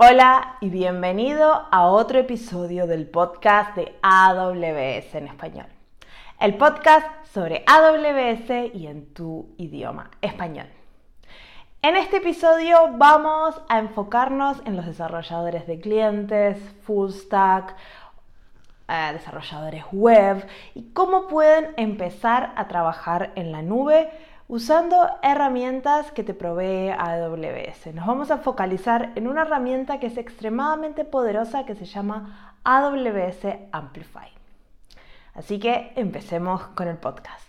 Hola y bienvenido a otro episodio del podcast de AWS en español. El podcast sobre AWS y en tu idioma español. En este episodio vamos a enfocarnos en los desarrolladores de clientes, full stack, eh, desarrolladores web y cómo pueden empezar a trabajar en la nube usando herramientas que te provee AWS. Nos vamos a focalizar en una herramienta que es extremadamente poderosa que se llama AWS Amplify. Así que empecemos con el podcast.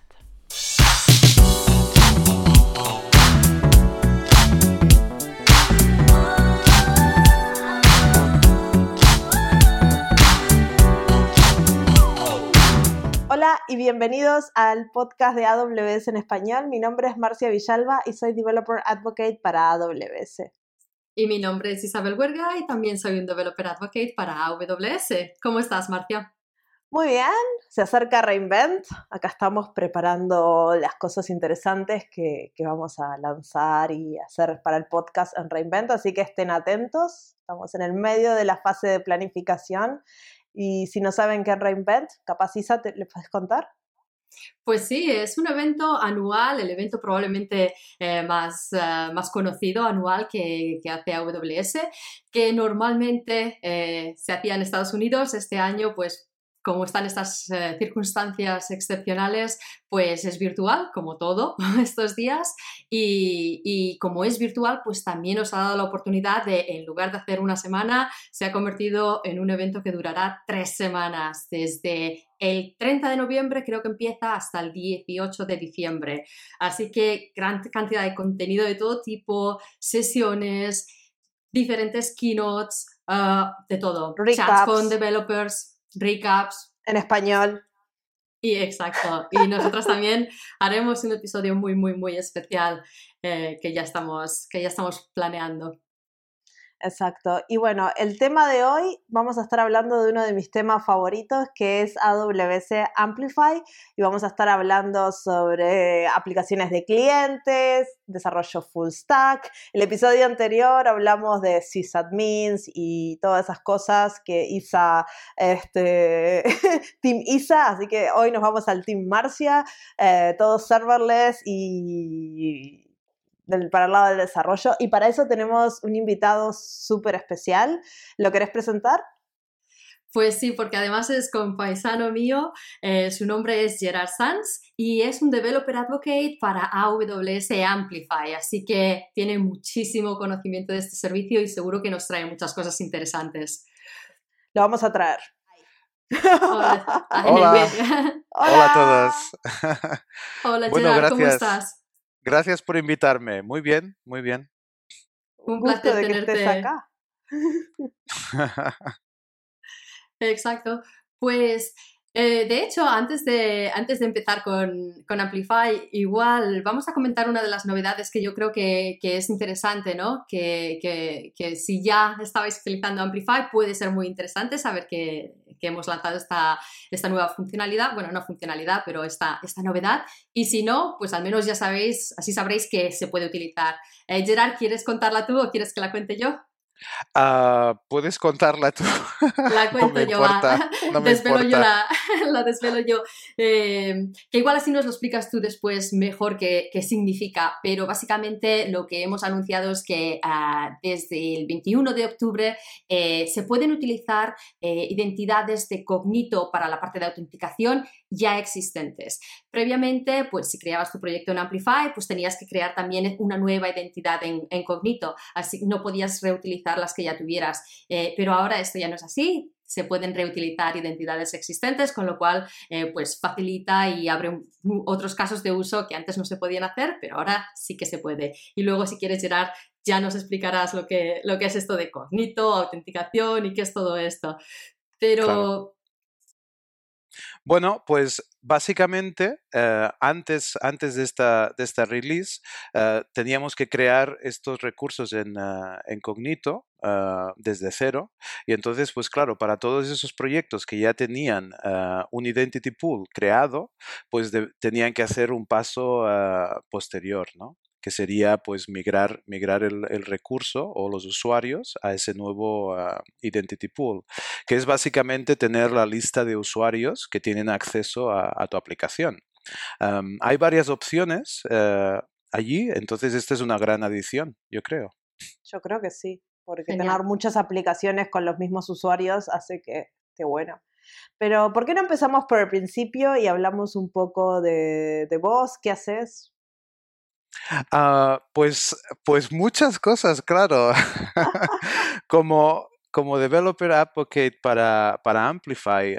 Hola y bienvenidos al podcast de AWS en español. Mi nombre es Marcia Villalba y soy Developer Advocate para AWS. Y mi nombre es Isabel Huerga y también soy un Developer Advocate para AWS. ¿Cómo estás, Marcia? Muy bien, se acerca Reinvent. Acá estamos preparando las cosas interesantes que, que, vamos a lanzar y hacer para el podcast en Reinvent, así que estén atentos. Estamos en el medio de la fase de planificación y si no saben qué es Reinvent, capaz Isa, ¿te, ¿le puedes contar? Pues sí, es un evento anual, el evento probablemente eh, más, uh, más conocido anual que, que, hace AWS, que normalmente eh, se hacía en Estados Unidos. Este año, pues como están estas eh, circunstancias excepcionales, pues es virtual, como todo estos días. Y, y, como es virtual, pues también nos ha dado la oportunidad de, en lugar de hacer una semana, se ha convertido en un evento que durará tres semanas, desde el 30 de noviembre creo que empieza hasta el 18 de diciembre. Así que gran cantidad de contenido de todo tipo, sesiones, diferentes keynotes, uh, de todo. Recaps. Chats con developers, recaps. En español. Y exacto. Y nosotros también haremos un episodio muy, muy, muy especial eh, que, ya estamos, que ya estamos planeando. Exacto. Y bueno, el tema de hoy vamos a estar hablando de uno de mis temas favoritos, que es AWS Amplify, y vamos a estar hablando sobre aplicaciones de clientes, desarrollo full stack. El episodio anterior hablamos de sysadmins y todas esas cosas que Isa, este, Team Isa, así que hoy nos vamos al Team Marcia, eh, todos serverless y del, para el lado del desarrollo. Y para eso tenemos un invitado súper especial. ¿Lo querés presentar? Pues sí, porque además es compaisano mío, eh, su nombre es Gerard Sanz y es un Developer Advocate para AWS Amplify, así que tiene muchísimo conocimiento de este servicio y seguro que nos trae muchas cosas interesantes. Lo vamos a traer. Hola, Hola. Hola a todos. Hola bueno, Gerard, ¿cómo estás? Gracias por invitarme. Muy bien, muy bien. Un placer de tenerte que estés acá. Exacto. Pues eh, de hecho, antes de, antes de empezar con, con, Amplify, igual vamos a comentar una de las novedades que yo creo que, que es interesante, ¿no? Que, que, que, si ya estabais utilizando Amplify, puede ser muy interesante saber que, hemos lanzado esta, esta, nueva funcionalidad, bueno, no funcionalidad, pero esta, esta novedad. Y si no, pues al menos ya sabéis, así sabréis que se puede utilizar. Eh, Gerard, ¿quieres contarla tú o quieres que la cuente yo? Uh, Puedes contarla tú. La cuento no yo, importa, no me desvelo importa. yo la, la, desvelo yo. Eh, que igual así nos lo explicas tú después mejor qué, qué significa, pero básicamente lo que hemos anunciado es que uh, desde el 21 de octubre eh, se pueden utilizar eh, identidades de cognito para la parte de autenticación ya existentes. Previamente, pues si creabas tu proyecto en Amplify, pues tenías que crear también una nueva identidad en, en cognito, así no podías reutilizar las que ya tuvieras. Eh, pero ahora esto ya no es así. Se pueden reutilizar identidades existentes, con lo cual eh, pues facilita y abre otros casos de uso que antes no se podían hacer, pero ahora sí que se puede. Y luego, si quieres, Gerard, ya nos explicarás lo que, lo que es esto de cognito, autenticación y qué es todo esto. Pero. Bueno, pues básicamente eh, antes, antes de, esta, de esta release eh, teníamos que crear estos recursos en, uh, uh, desde cero y entonces pues claro, para todos esos proyectos que ya tenían uh, un identity pool creado, pues de, tenían que hacer un paso posterior, ¿no? Que sería pues migrar, migrar el, recurso o los usuarios a ese nuevo ah, Identity Pool, que es básicamente tener la lista de usuarios que tienen acceso a, tu aplicación. hay varias opciones eh, allí, entonces esta es una gran adición, yo creo. Yo creo que sí, porque tener muchas aplicaciones con los mismos usuarios hace que esté bueno. Pero, ¿por qué no empezamos por el principio y hablamos un poco de, de vos? ¿Qué haces? Ah, pues, pues muchas cosas, claro. como, como developer advocate para, para Amplify,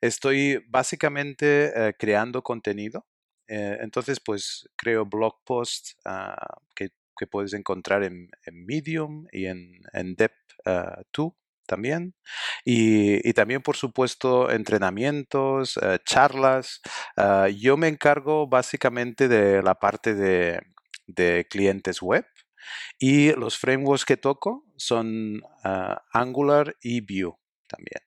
estoy básicamente eh, creando contenido. Eh, entonces, pues creo blog posts ah, que, que, puedes encontrar en, Medium y en, en Dep2 también. Y, también, por supuesto, entrenamientos, eh, charlas. Ah, yo me encargo básicamente de la parte de, clientes web y los frameworks que toco son ah, Angular y Vue también.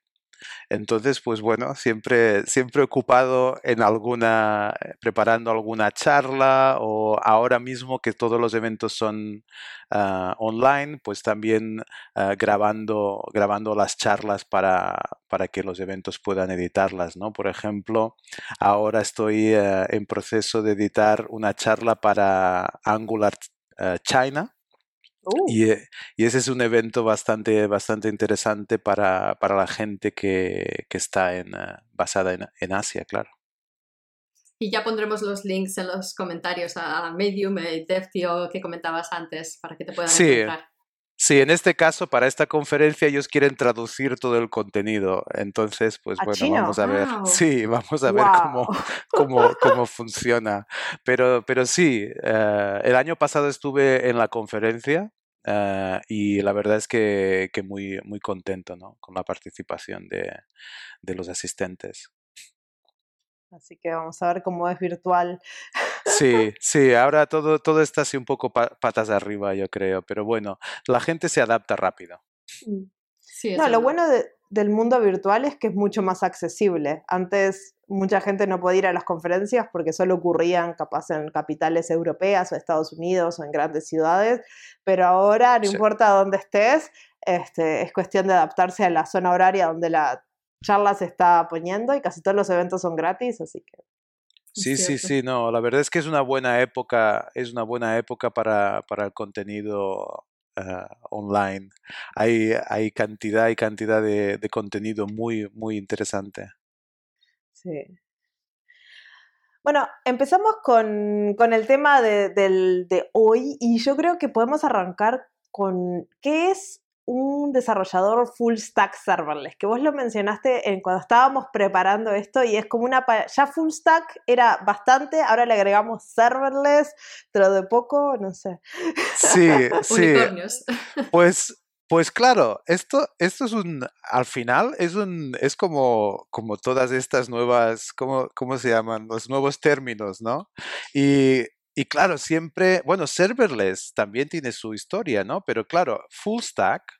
Entonces, pues bueno, siempre, siempre ocupado en alguna, eh, preparando alguna charla o ahora mismo que todos los eventos son ah, online, pues también ah, grabando, grabando las charlas para, para, que los eventos puedan editarlas, ¿no? Por ejemplo, ahora estoy eh, en proceso de editar una charla para Angular eh, China Uh. Eh, y, ese es un evento bastante, bastante interesante para, la gente que, está en, eh, basada en, Asia, claro. Y ya pondremos los links en los comentarios a Medium, y DevTio que comentabas antes, para que te puedan sí. Sí, en este caso, para esta conferencia, ellos quieren traducir todo el contenido. Entonces, pues bueno, vamos a ver. Sí, vamos a ver cómo, cómo, cómo, funciona. Pero, pero sí, eh, el año pasado estuve en la conferencia eh, y la verdad es que, que, muy, muy contento ¿no? con la participación de, de los asistentes. Así que vamos a ver cómo es virtual. Sí, sí, ahora todo, todo está así un poco patas arriba, yo creo, pero bueno, la gente se adapta rápido. Mm. Sí, no, lo bueno del mundo virtual es que es mucho más accesible. Antes mucha gente no podía ir a las conferencias porque solo ocurrían capaz en capitales europeas o Estados Unidos o en grandes ciudades, pero ahora no importa dónde estés, este, es cuestión de adaptarse a la zona horaria donde la charla se está poniendo y casi todos los eventos son gratis, así que Sí, sí, sí, no, la verdad es que es una buena época, es una buena época para, para el contenido eh, online. Hay, hay cantidad y cantidad de, de, contenido muy, muy interesante. Sí. Bueno, empezamos con, con el tema de, del, de hoy y yo creo que podemos arrancar con qué es un desarrollador full stack serverless, que vos lo mencionaste en, cuando estábamos preparando esto y es como una... Ya full stack era bastante, ahora le agregamos serverless, pero de poco, no sé. Sí, sí. Pues pues claro, esto, esto es un, al final es un, es como, como todas estas nuevas, ¿cómo, ¿cómo se llaman? Los nuevos términos, ¿no? Y, y claro, siempre, bueno, serverless también tiene su historia, ¿no? Pero claro, full stack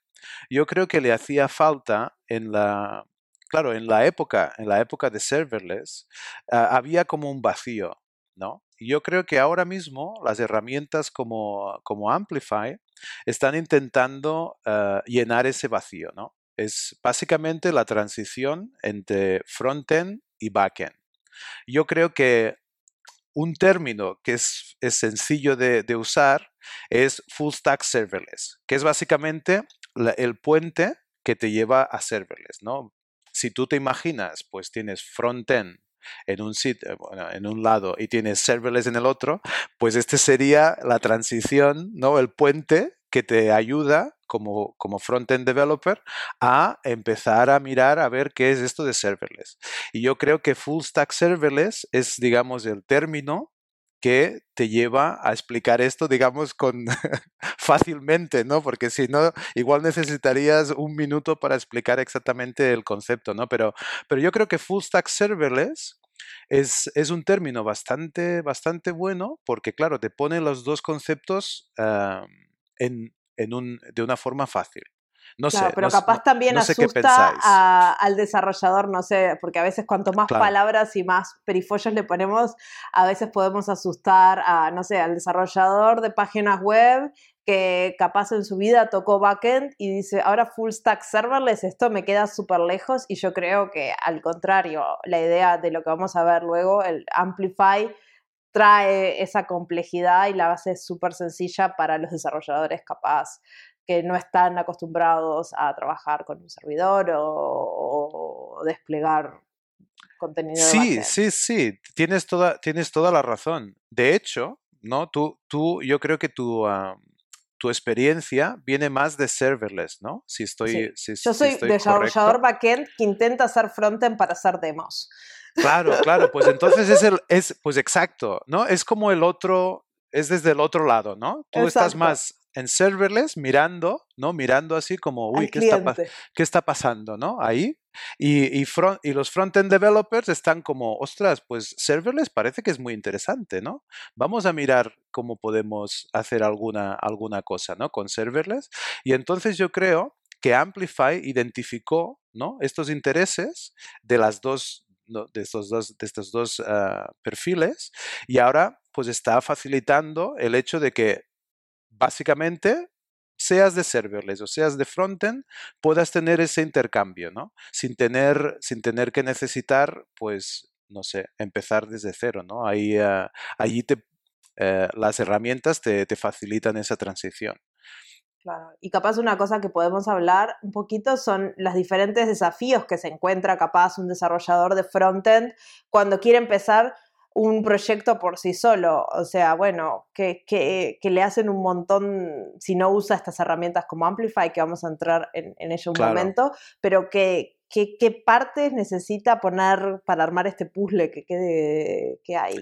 yo creo que le hacía falta en la, claro, en la época, en la época de serverless, ah, había como un vacío, ¿no? yo creo que ahora mismo las herramientas como, como Amplify están intentando ah, llenar ese vacío, ¿no? Es básicamente la transición entre frontend y backend. Yo creo que un término que es, sencillo de, de, usar es full stack serverless, que es básicamente el puente que te lleva a serverless, ¿no? Si tú te imaginas, pues tienes frontend en un sitio, en un lado y tienes serverless en el otro, pues este sería la transición, ¿no? El puente que te ayuda como, como front-end developer a empezar a mirar a ver qué es esto de serverless. Y yo creo que full stack serverless es, digamos, el término que te lleva a explicar esto, digamos, con fácilmente, ¿no? Porque si no, igual necesitarías un minuto para explicar exactamente el concepto, ¿no? Pero, pero yo creo que full stack serverless es, es un término bastante, bastante bueno porque, claro, te pone los dos conceptos en, en un, de una forma fácil. No Claro, sé. pero no capaz también no asusta a- al desarrollador, no sé, porque a veces cuanto más Claro. palabras y más perifollos le ponemos, a veces podemos asustar a, no sé, al desarrollador de páginas web que capaz en su vida tocó backend y dice, ahora full stack serverless, esto me queda súper lejos y yo creo que al contrario, la idea de lo que vamos a ver luego, el Amplify, trae esa complejidad y la base es súper sencilla para los desarrolladores capaz que no están acostumbrados a trabajar con un servidor o, o desplegar contenido. Sí, sí, sí, tienes toda, tienes toda la razón. De hecho, ¿no? Tú, tú, yo creo que tu, ah, tu experiencia viene más de serverless, ¿no? Si estoy, si, Yo si soy estoy desarrollador correcto. backend que intenta hacer frontend para hacer demos. Claro, claro, pues entonces es el, es, pues exacto, ¿no? Es como el otro, es desde el otro lado, ¿no? Tú estás más en serverless mirando, ¿no? Mirando así como, uy, ¿qué está, qué está pasando, ¿no? Ahí. Y, y, front- y los front-end developers están como, ostras, pues serverless parece que es muy interesante, ¿no? Vamos a mirar cómo podemos hacer alguna, alguna cosa, ¿no? Con serverless. Y entonces yo creo que Amplify identificó, ¿no? Estos intereses de las dos, de estos dos, de estos dos ah, perfiles y ahora pues está facilitando el hecho de que básicamente seas de serverless o seas de frontend, puedas tener ese intercambio, ¿no? Sin tener, sin tener que necesitar, pues, no sé, empezar desde cero, ¿no? Ahí, ah, allí te, eh, las herramientas te, te facilitan esa transición. Claro. Y capaz una cosa que podemos hablar un poquito son los diferentes desafíos que se encuentra capaz un desarrollador de frontend cuando quiere empezar un proyecto por sí solo. O sea, bueno, que, que, que le hacen un montón si no usa estas herramientas como Amplify, que vamos a entrar en, en ello un Claro. momento, pero que, qué partes necesita poner para armar este puzzle que, hay.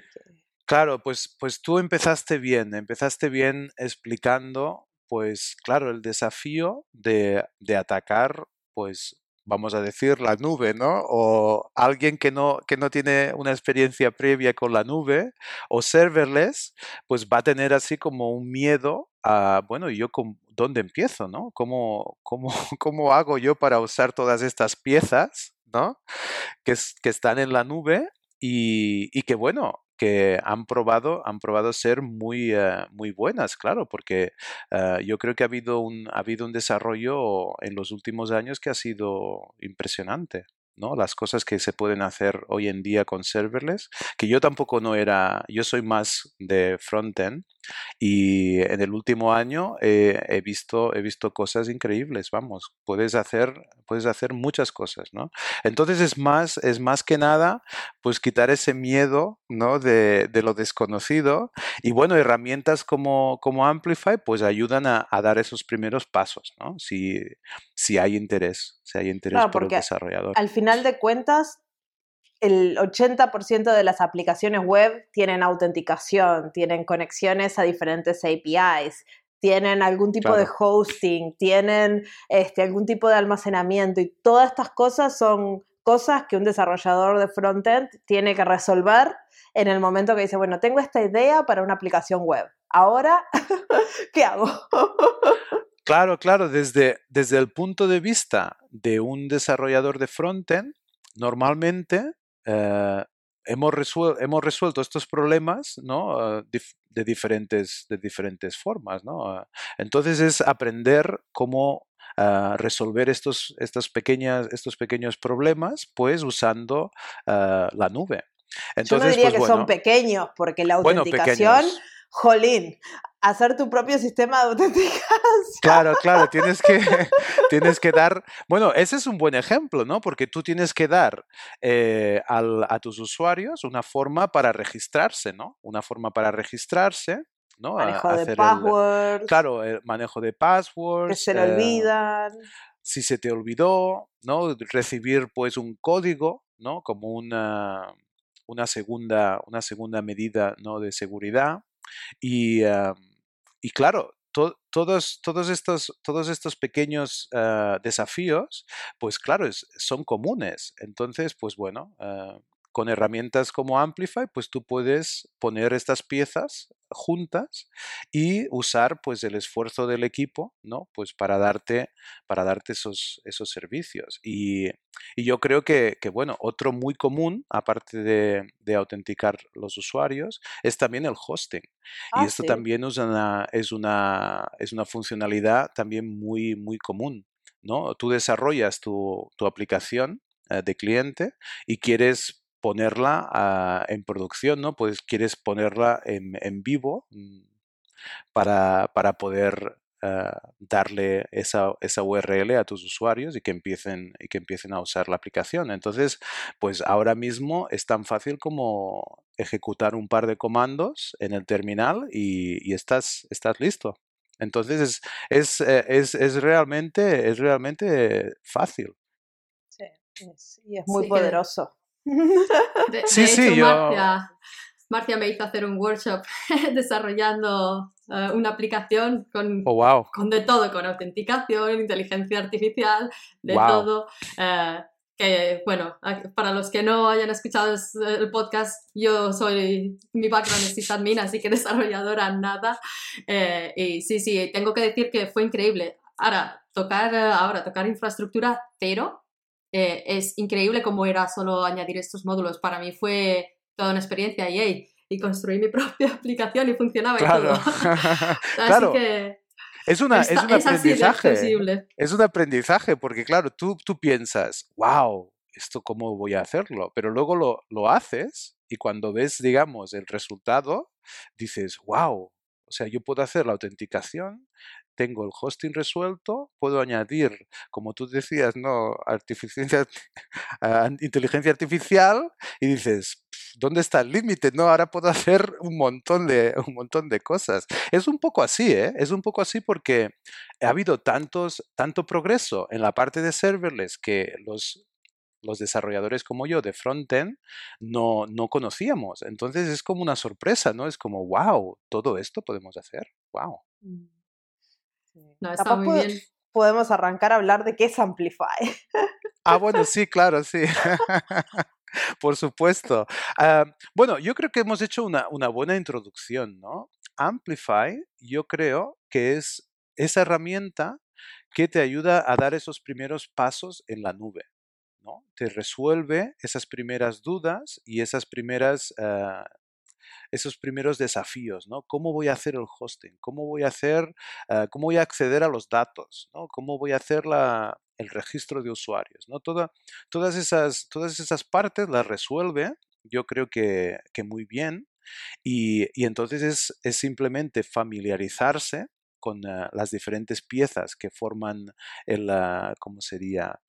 Claro, pues, pues tú empezaste bien, empezaste bien explicando, pues claro, el desafío de, de atacar, pues vamos a decir, la nube, ¿no? O alguien que no, que no tiene una experiencia previa con la nube o serverless, pues va a tener así como un miedo a, bueno, ¿y yo con, dónde empiezo, ¿no? ¿Cómo, cómo, ¿Cómo hago yo para usar todas estas piezas, ¿no? Que, que están en la nube y, y que, bueno, que han probado, han probado ser muy, eh, muy buenas, claro, porque eh, yo creo que ha habido, un, ha habido un desarrollo en los últimos años que ha sido impresionante. ¿no? Las cosas que se pueden hacer hoy en día con serverless, que yo tampoco no era, yo soy más de frontend y en el último año eh, he, visto, he visto cosas increíbles, vamos, puedes hacer, puedes hacer muchas cosas, ¿no? Entonces es más, es más que nada, pues quitar ese miedo, ¿no? De, de lo desconocido y bueno, herramientas como, como Amplify pues ayudan a, a dar esos primeros pasos, ¿no? Si, si hay interés, si hay interés Claro, por el desarrollador. Al final de cuentas, el 80% de las aplicaciones web tienen autenticación, tienen conexiones a diferentes APIs, tienen algún tipo de hosting, tienen este, algún tipo de almacenamiento y todas estas cosas son cosas que un desarrollador de frontend tiene que resolver en el momento que dice, bueno, tengo esta idea para una aplicación web. Ahora, ¿qué hago? Claro, claro, desde, desde el punto de vista de un desarrollador de frontend, normalmente eh, hemos, resuel- hemos resuelto estos problemas ¿no? Eh, dif- de, diferentes, de diferentes formas. ¿no? Eh, Entonces es aprender cómo eh, resolver estos, estas pequeñas, estos pequeños problemas pues usando eh, la nube. Yo Entonces, no diría pues, que bueno, son pequeños, porque la bueno, autenticación, pequeños. Jolín, hacer tu propio sistema de autenticación. Claro, claro, tienes que, tienes que dar, bueno, ese es un buen ejemplo, ¿no? Porque tú tienes que dar eh, al- a tus usuarios una forma para registrarse, ¿no? Una forma para registrarse, ¿no? A- Manejo de el- passwords, claro, el manejo de que passwords. se le eh, olvidan. si se te olvidó, ¿no? Recibir pues un código, ¿no? Como una, una, segunda, una segunda medida, ¿no? De seguridad. Y, ah, y claro, to- todos, todos, estos, todos estos pequeños ah, desafíos, pues claro, es- son comunes. Entonces, pues bueno, ah, con herramientas como Amplify, pues tú puedes poner estas piezas juntas y usar pues el esfuerzo del equipo, ¿no? Pues para darte, para darte esos, esos servicios. Y, yo creo que, bueno, otro muy común, aparte de, autenticar los usuarios, es también el hosting. y Ah, esto sí. también es una, es una, es una funcionalidad también muy, muy común, ¿no? Tú desarrollas tu, tu aplicación eh, de cliente y quieres ponerla en producción, ¿no? Pues quieres ponerla en, en vivo mm, para, para poder ah, darle esa, esa URL a tus usuarios y que, empiecen, y que empiecen a usar la aplicación. Entonces, pues ahora mismo es tan fácil como ejecutar un par de comandos en el terminal y, y estás, estás listo. Entonces es, es, eh, es, es realmente, es realmente fácil. Sí, es- y es muy Sí, que- poderoso. De, Sí, de sí, hecho, yo- Marcia, Marcia me hizo hacer un workshop desarrollando eh, una aplicación con, Oh, wow. con de todo, con autenticación, inteligencia artificial, de Guau. todo. eh, que, bueno, para los que no hayan escuchado es- el podcast, yo soy, mi background es sysadmin, así que desarrolladora nada. eh, y sí, sí, tengo que decir que fue increíble. Ahora, tocar, eh, ahora, tocar infraestructura cero eh, es increíble cómo era solo añadir estos módulos. Para mí fue toda una experiencia y, hey, y construí mi propia aplicación y funcionaba y Claro. todo. Así claro. que Es, una, es un es así aprendizaje. accesible. Es un aprendizaje porque, claro, tú, tú piensas, wow, ¿esto cómo voy a hacerlo? Pero luego lo, lo haces y cuando ves, digamos, el resultado, dices, wow, o sea, yo puedo hacer la autenticación, tengo el hosting resuelto, puedo añadir, como tú decías, ¿no? Artifici- ah, inteligencia artificial y dices, ¿dónde está el límite? No, ahora puedo hacer un montón de, un montón de cosas. Es un poco así, ¿eh? Es un poco así porque ha habido tantos, tanto progreso en la parte de serverless que los, los desarrolladores como yo de frontend no, no conocíamos. Entonces es como una sorpresa, ¿no? Es como, wow, todo esto podemos hacer. Wow. No, está Capaz muy pod- bien. podemos arrancar a hablar de qué es Amplify. Ah, bueno, sí, claro, sí. Por supuesto. Ah, bueno, yo creo que hemos hecho una, una buena introducción, ¿no? Amplify, yo creo que es esa herramienta que te ayuda a dar esos primeros pasos en la nube, ¿no? Te resuelve esas primeras dudas y esas primeras, ah, esos primeros desafíos, ¿no? ¿Cómo voy a hacer el hosting? ¿Cómo voy a hacer, ah, cómo voy a acceder a los datos? ¿Cómo voy a hacer la- el registro de usuarios? ¿no? Toda- todas, esas, todas esas partes las resuelve, yo creo que, que muy bien, y, y entonces es, es simplemente familiarizarse con ah, las diferentes piezas que forman el, ah, ¿cómo sería?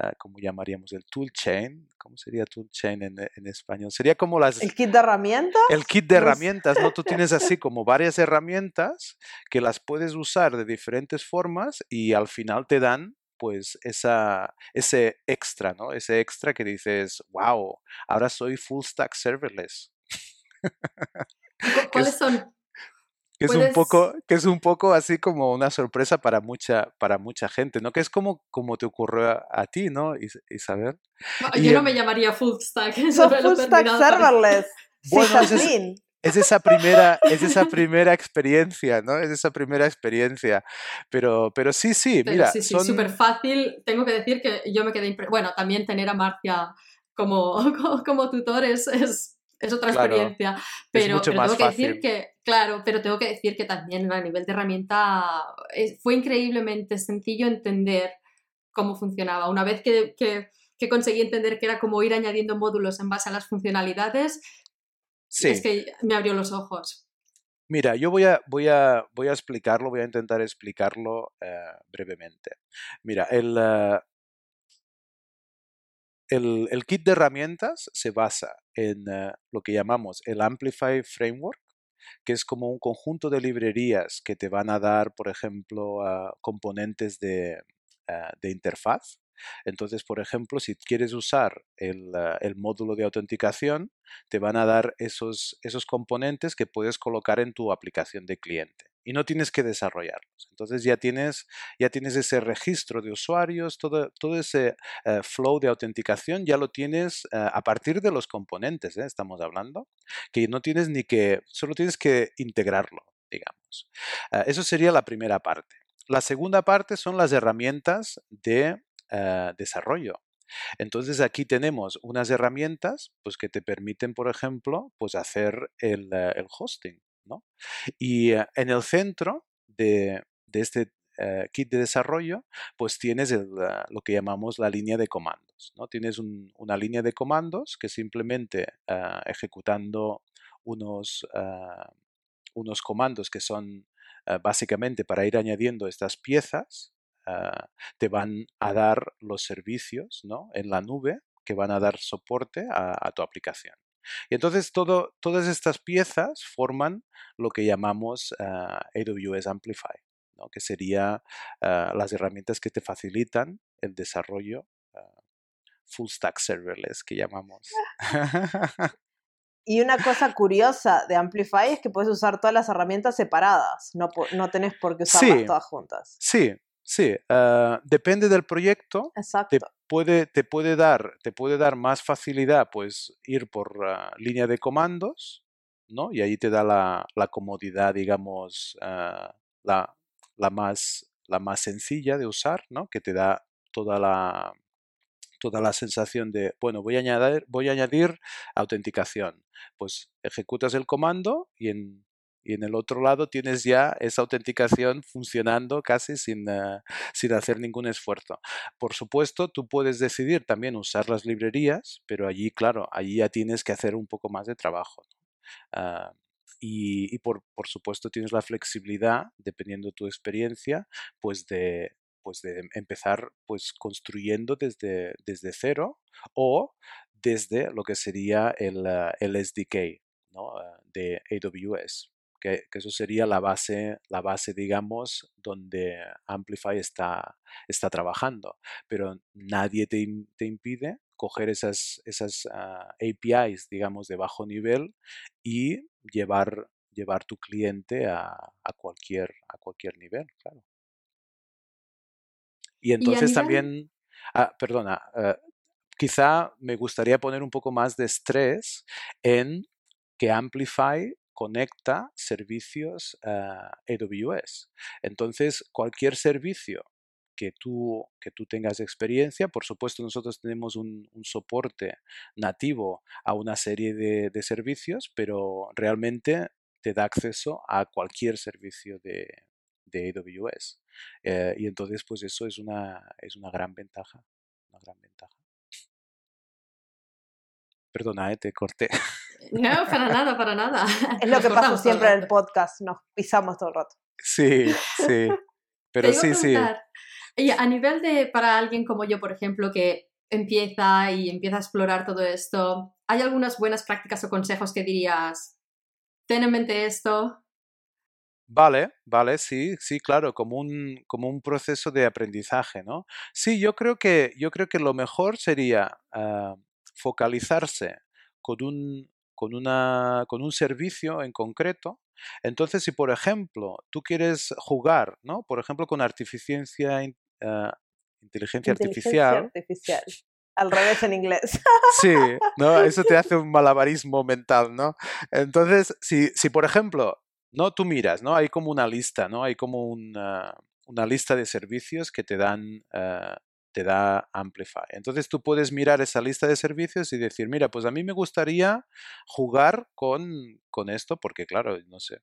Ah, ¿Cómo llamaríamos? El toolchain. ¿Cómo sería toolchain en, en español? Sería como las, El kit de herramientas. el kit de herramientas, ¿no? Tú tienes así como varias herramientas que las puedes usar de diferentes formas y al final te dan pues esa, ese extra, ¿no? Ese extra que dices, wow, ahora soy full stack serverless. ¿Cu- ¿Cuáles son? Que es, un poco, que es un poco así como una sorpresa para mucha, para mucha gente, ¿no? Que es como, como te ocurrió a, a ti, ¿no, Is- Isabel? No, Y, Yo no em, me llamaría full stack. he full stack serverless. Bueno, ese es-. Es esa primera, es esa primera experiencia, ¿no? Es esa primera experiencia. Pero, pero sí, sí, Pero mira, sí, sí, son... súper fácil. Tengo que decir que yo me quedé... impre- Bueno, también tener a Marcia como, como, como tutor es, es, es otra Claro, experiencia. Pero, tengo que decir que, claro, pero tengo que decir que también a nivel de herramienta es- fue increíblemente sencillo entender cómo funcionaba. Una vez que, que, que conseguí entender que era como ir añadiendo módulos en base a las funcionalidades, Sí, es que me abrió los ojos. mira, yo voy a, voy a, voy a explicarlo, voy a intentar explicarlo eh, brevemente. Mira, el, eh, el, kit de herramientas se basa en eh, lo que llamamos el Amplify Framework, que es como un conjunto de librerías que te van a dar, por ejemplo, componentes de, ah, de interfaz. Entonces, por ejemplo, si quieres usar el, ah, módulo de autenticación, te van a dar esos componentes que puedes colocar en tu aplicación de cliente. Y no tienes que desarrollarlos. Entonces ya tienes, ya tienes ese registro de usuarios, todo, todo ese eh, flow de autenticación ya lo tienes eh, a partir de los componentes, ¿eh? estamos hablando, que no tienes ni que, solo tienes que integrarlo, digamos. eso sería la primera parte. La segunda parte son las herramientas de desarrollo. Entonces aquí tenemos unas herramientas pues, que te permiten, por ejemplo, pues, hacer el, el hosting. Y eh, en el centro de, este eh, kit de desarrollo, pues tienes lo que llamamos la línea de comandos. ¿no? Tienes una línea de comandos que simplemente eh, ejecutando unos, unos comandos que son básicamente para ir añadiendo estas piezas, te van a dar los servicios ¿no? en la nube que van a dar soporte a tu aplicación. Y entonces todo, todas estas piezas forman lo que llamamos ah, AWS Amplify, ¿no? que serían ah, las herramientas que te facilitan el desarrollo ah, full stack serverless que llamamos. Y una cosa curiosa de Amplify es que puedes usar todas las herramientas separadas, no, no tenés por qué usarlas todas juntas. Sí, sí, depende del proyecto. Exacto puede, te, puede dar, te puede dar más facilidad pues ir por línea de comandos, ¿no? Y ahí te da la, la comodidad, digamos, ah, la, la, más, la más sencilla de usar, ¿no? Que te da toda la, toda la sensación de, bueno, voy a añadir, voy a añadir autenticación. Pues ejecutas el comando y en y en el otro lado tienes ya esa autenticación funcionando casi sin, eh, sin hacer ningún esfuerzo. Por supuesto, tú puedes decidir también usar las librerías, pero allí, claro, allí ya tienes que hacer un poco más de trabajo. Ah, y, por, por, supuesto tienes la flexibilidad, dependiendo de tu experiencia, pues de, pues de empezar pues construyendo desde, desde cero o desde lo que sería el, eh, el SDK ¿no? Ah, de AWS que, eso sería la base, la base, digamos, donde Amplify está, está trabajando. Pero nadie te, te impide coger esas, esas ah, APIs, digamos, de bajo nivel y llevar, llevar tu cliente a, a cualquier, a cualquier nivel, claro. Y entonces también, ah, perdona, ah, quizá me gustaría poner un poco más de estrés en que Amplify conecta servicios AWS. Entonces, cualquier servicio que tú, que tú tengas experiencia. Por supuesto, nosotros tenemos un, soporte nativo a una serie de, servicios, pero realmente te da acceso a cualquier servicio de, AWS. Eh, y entonces, pues eso es una, es. Una gran ventaja. Perdona, eh, te corté. No, para nada, para nada. Es lo que pasa siempre en el podcast, nos pisamos todo el rato. Sí, sí. Pero sí, sí. Y a nivel de, para alguien como yo, por ejemplo, que empieza y empieza a explorar todo esto, ¿hay algunas buenas prácticas o consejos que dirías, ten en mente esto? Vale, vale, sí, sí, claro, como un, como un proceso de aprendizaje, ¿no? Sí, yo creo que, yo creo que lo mejor sería ah, focalizarse con un, con, una, con un servicio en concreto. Entonces, si por ejemplo tú quieres jugar, ¿no? Por ejemplo, con artificiencia, uh, inteligencia, artificial. artificial. Al revés en inglés. Sí, ¿no? Eso te hace un malabarismo mental, ¿no? Entonces, si, si por ejemplo, ¿no? Tú miras, ¿no? Hay como una lista, ¿no? Hay como una, una lista de servicios que te dan uh, te da Amplify. Entonces tú puedes mirar esa lista de servicios y decir, mira, pues a mí me gustaría jugar con, con esto, porque claro, no sé,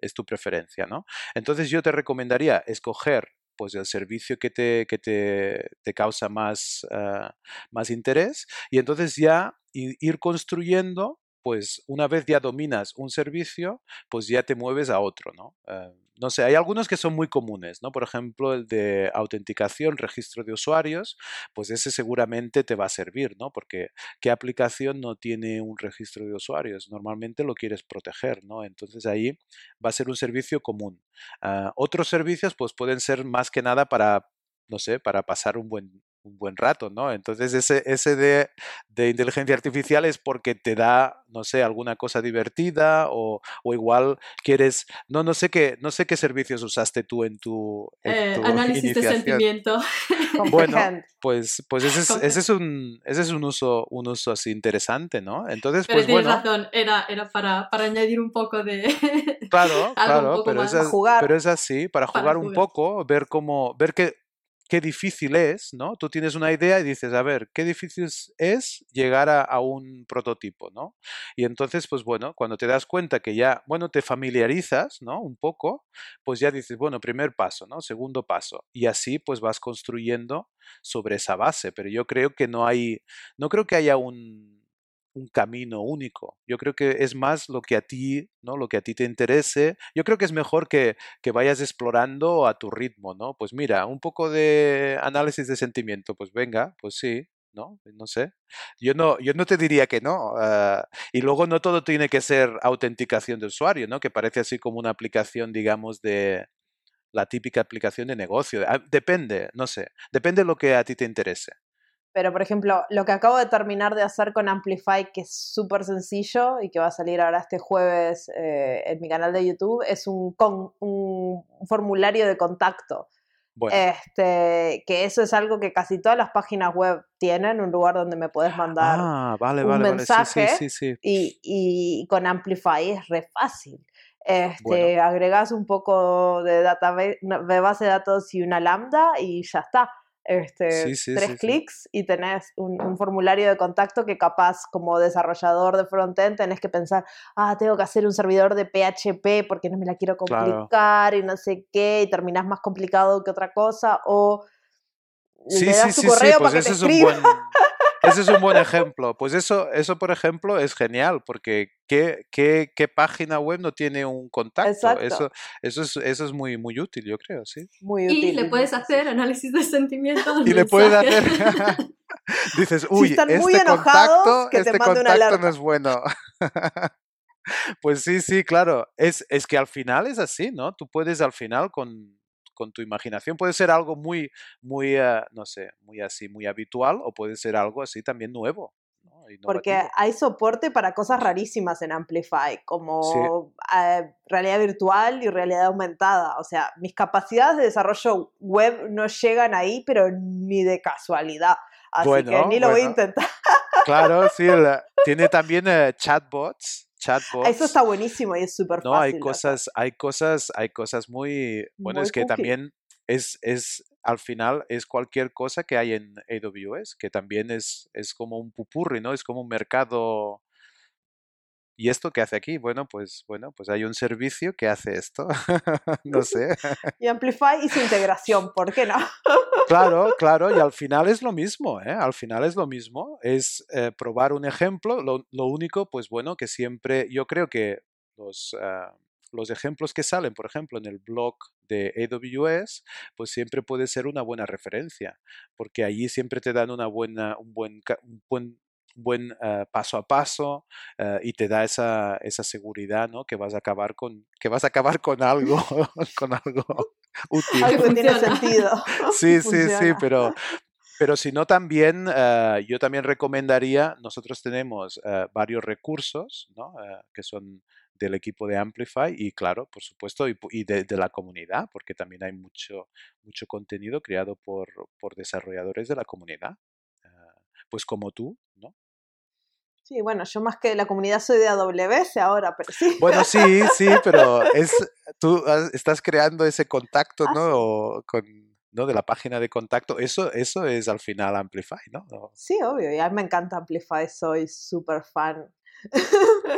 es tu preferencia, ¿no? Entonces yo te recomendaría escoger pues el servicio que te, que te, te causa más, ah, más interés y entonces ya ir construyendo pues una vez ya dominas un servicio, pues ya te mueves a otro, ¿no? Eh, no sé, hay algunos que son muy comunes, ¿no? Por ejemplo, el de autenticación, registro de usuarios, pues ese seguramente te va a servir, ¿no? Porque ¿qué aplicación no tiene un registro de usuarios? Normalmente lo quieres proteger, ¿no? Entonces ahí va a ser un servicio común. Ah, otros servicios, pues pueden ser más que nada para, no sé, para pasar un buen, un buen rato, ¿no? Entonces ese, ese de, de, inteligencia artificial es porque te da, no sé, alguna cosa divertida o, o, igual quieres, no, no sé qué, no sé qué servicios usaste tú en tu, en eh, tu análisis iniciación. de sentimiento. Bueno, pues, pues ese, es, ese, es un, ese es un uso, un uso así interesante, ¿no? Entonces, Pero pues tienes bueno. razón, era, era para, para añadir un poco de... Claro, algo un claro, poco pero más. es, Jugar. pero es así, para Para jugar un poco, ver cómo, ver qué, qué difícil es, ¿no? Tú tienes una idea y dices, a ver, qué difícil es- llegar a un prototipo, ¿no? Y entonces, pues bueno, cuando te das cuenta que ya, bueno, te familiarizas, ¿no? Un poco, pues ya dices, bueno, primer paso, ¿no? Segundo paso. Y así, pues vas construyendo sobre esa base. Pero yo creo que no hay, no creo que haya un, un camino único. Yo creo que es más lo que a ti, ¿no? Lo que a ti te interese. Yo creo que es mejor que, que vayas explorando a tu ritmo, ¿no? Pues mira, un poco de análisis de sentimiento, pues venga, pues sí, ¿no? No sé. Yo no, yo no te diría que no. ah, y luego no todo tiene que ser autenticación de usuario, ¿no? Que parece así como una aplicación, digamos, de la típica aplicación de negocio. Ah, Depende, no sé. Depende de lo que a ti te interese. Pero, por ejemplo, lo que acabo de terminar de hacer con Amplify, que es súper sencillo y que va a salir ahora este jueves eh, en mi canal de YouTube, es un, con- un formulario de contacto. Bueno, Este, que eso es algo que casi todas las páginas web tienen, un lugar donde me puedes mandar. ah, vale, un vale, vale. Sí, sí, mensaje sí, sí. Y, y con Amplify es re fácil. Este, Bueno. agregas un poco de, database, de base de datos y una lambda y ya está. Este, Sí, sí, tres sí, clics y tenés un, un formulario de contacto que capaz como desarrollador de frontend tenés que pensar, ah, tengo que hacer un servidor de PHP porque no me la quiero Claro. complicar y no sé qué, y terminás más complicado que otra cosa, o le das tu correo pues para que te es un escriba. buen, ese es un buen ejemplo. Pues eso, eso, por ejemplo, es genial, porque ¿qué, qué, qué página web no tiene un contacto? Exacto. Eso, eso es, eso es muy, muy útil, yo creo, sí. Muy Y le puedes hacer análisis de sentimiento. al Y le puedes hacer, dices, uy, están muy este enojados, contacto, que te este mande una contacto no es bueno. Pues sí, sí, claro. Es, es que al final es así, ¿no? Tú puedes al final con, con tu imaginación, puede ser algo muy, muy, eh, no sé, muy así, muy habitual, o puede ser algo así también nuevo. ¿no? Porque hay soporte para cosas rarísimas en Amplify, Sí. como eh, realidad virtual y realidad aumentada. O sea, mis capacidades de desarrollo web no llegan ahí, pero ni de casualidad. Así que ni lo voy a intentar. Claro, sí, tiene también eh, chatbots, chatbots. Eso está buenísimo y es súper fácil. No, hay cosas, hay cosas, hay cosas muy, bueno, Muy es que cookie. también es, es, al final es cualquier cosa que hay en AWS, que también es, es como un pupurri, ¿no? Es como un mercado. ¿Y esto qué hace aquí? Bueno, pues, bueno, pues hay un servicio que hace esto. no sé. Y Amplify y su integración, ¿por qué no? Claro, claro, y al final es lo mismo, ¿eh? Al final es lo mismo, es eh, probar un ejemplo, lo, lo único, pues bueno, que siempre, yo creo que los, ah, los ejemplos que salen, por ejemplo, en el blog de AWS, pues siempre puede ser una buena referencia, porque allí siempre te dan una buena, un buen, un buen, buen ah, paso a paso ah, y te da esa, esa seguridad, ¿no? Que vas a acabar con, que vas a acabar con algo, con algo útil. Algo que tiene sentido. Sí, sí, sí, pero, pero si no también, eh, yo también recomendaría, nosotros tenemos eh, varios recursos, ¿no? Eh, que son del equipo de Amplify y claro, por supuesto, y, y de, de la comunidad, porque también hay mucho, mucho contenido creado por, por desarrolladores de la comunidad, eh, pues como tú, ¿no? Sí, bueno, yo más que de la comunidad soy de AWS ahora, pero sí. Bueno, sí, sí, pero es, tú estás creando ese contacto, Ah, ¿no? sí. O con, ¿no? De la página de contacto, eso, eso es al final Amplify, ¿no? O- Sí, obvio, y a mí me encanta Amplify, soy súper fan.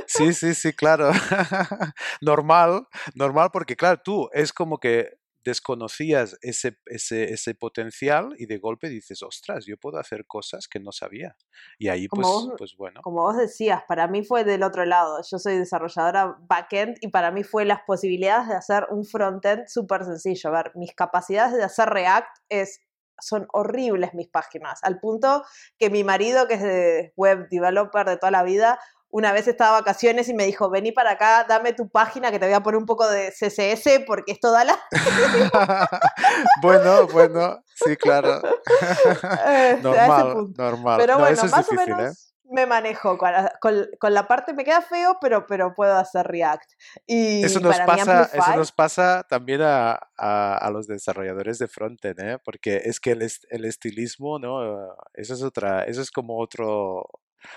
Sí, sí, sí, claro. normal, normal, porque claro, tú es como que desconocías ese, ese, ese potencial y de golpe dices, ostras, yo puedo hacer cosas que no sabía. Y ahí, pues, vos- pues bueno. Como vos decías, para mí fue del otro lado. Yo soy desarrolladora backend y para mí fue las posibilidades de hacer un frontend súper sencillo. A ver, mis capacidades de hacer React es, son horribles mis páginas, al punto que mi marido, que es de web developer de toda la vida, una vez estaba de vacaciones y me dijo, vení para acá, dame tu página que te voy a poner un poco de CSS porque esto da la... bueno, bueno, sí, claro. Este, normal, normal. Pero No, bueno, eso es más o difícil, menos ¿eh? me manejo con la, con- con la parte, me queda feo, pero, pero puedo hacer React. Y Eso nos, pasa, eso nos pasa también a, a- a los desarrolladores de frontend, ¿eh? Porque es que el, est- el estilismo, ¿no? Eso es otra, eso es como otro,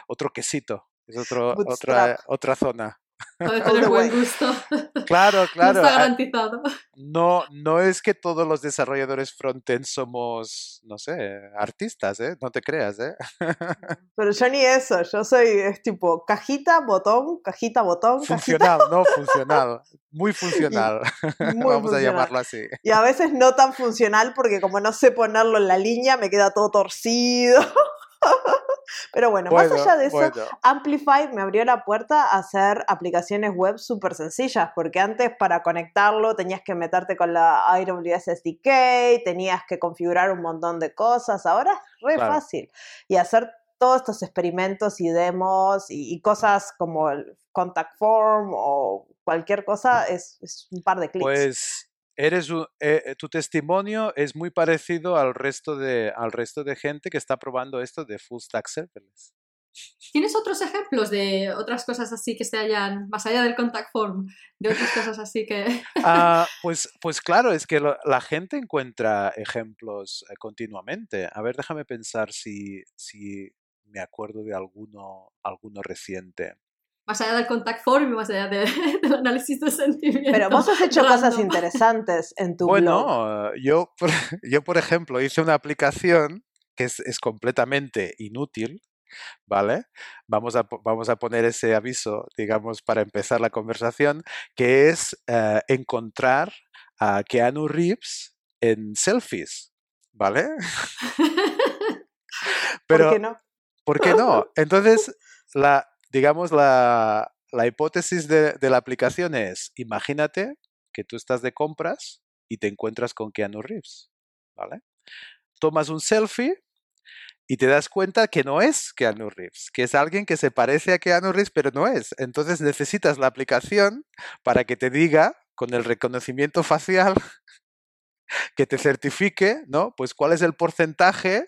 otro quesito, es otro, otra, otra zona. Puede tener buen gusto. Claro, no claro. está a- garantizado. No, no es que todos los desarrolladores frontend somos, no sé, artistas, ¿eh? No te creas, ¿eh? Pero yo ni eso, yo soy, es tipo cajita, botón, cajita, botón, cajita. Funcional, no funcional. Muy funcional. Muy Vamos a llamarlo así. Y a veces no tan funcional porque como no sé ponerlo en la línea, me queda todo torcido. Pero bueno, más Bueno, allá de eso, bueno. Amplify me abrió la puerta a hacer aplicaciones web súper sencillas, porque antes para conectarlo tenías que meterte con la AWS SDK, tenías que configurar un montón de cosas, ahora es re Claro. fácil. Y hacer todos estos experimentos y demos y, y cosas como el contact form o cualquier cosa es, es un par de clics. Pues eres un- eh, eh, tu testimonio es muy parecido al resto de al resto de gente que está probando esto de full stack serverless. ¿Tienes otros ejemplos de otras cosas así que se hayan, más allá del contact form, de otras cosas así que... Ah, pues, pues claro, es que lo- la gente encuentra ejemplos eh, continuamente. A ver, déjame pensar si, si me acuerdo de alguno, alguno reciente. Más allá del contact form y más allá de- del análisis de sentimientos. Pero vos has hecho cosas interesantes en tu blog. Bueno, yo, por- yo, por ejemplo, hice una aplicación que es, es completamente inútil, ¿vale? Vamos a, vamos a poner ese aviso, digamos, para empezar la conversación, que es eh, encontrar a Keanu Reeves en selfies, ¿vale? Pero, ¿Por qué no? ¿Por qué no? Entonces, la, digamos, la, la hipótesis de, de la aplicación es, imagínate que tú estás de compras y te encuentras con Keanu Reeves, ¿vale? Tomas un selfie y te das cuenta que no es Keanu Reeves, que es alguien que se parece a Keanu Reeves, pero no es. Entonces necesitas la aplicación para que te diga con el reconocimiento facial que te certifique, ¿no? Pues cuál es el porcentaje.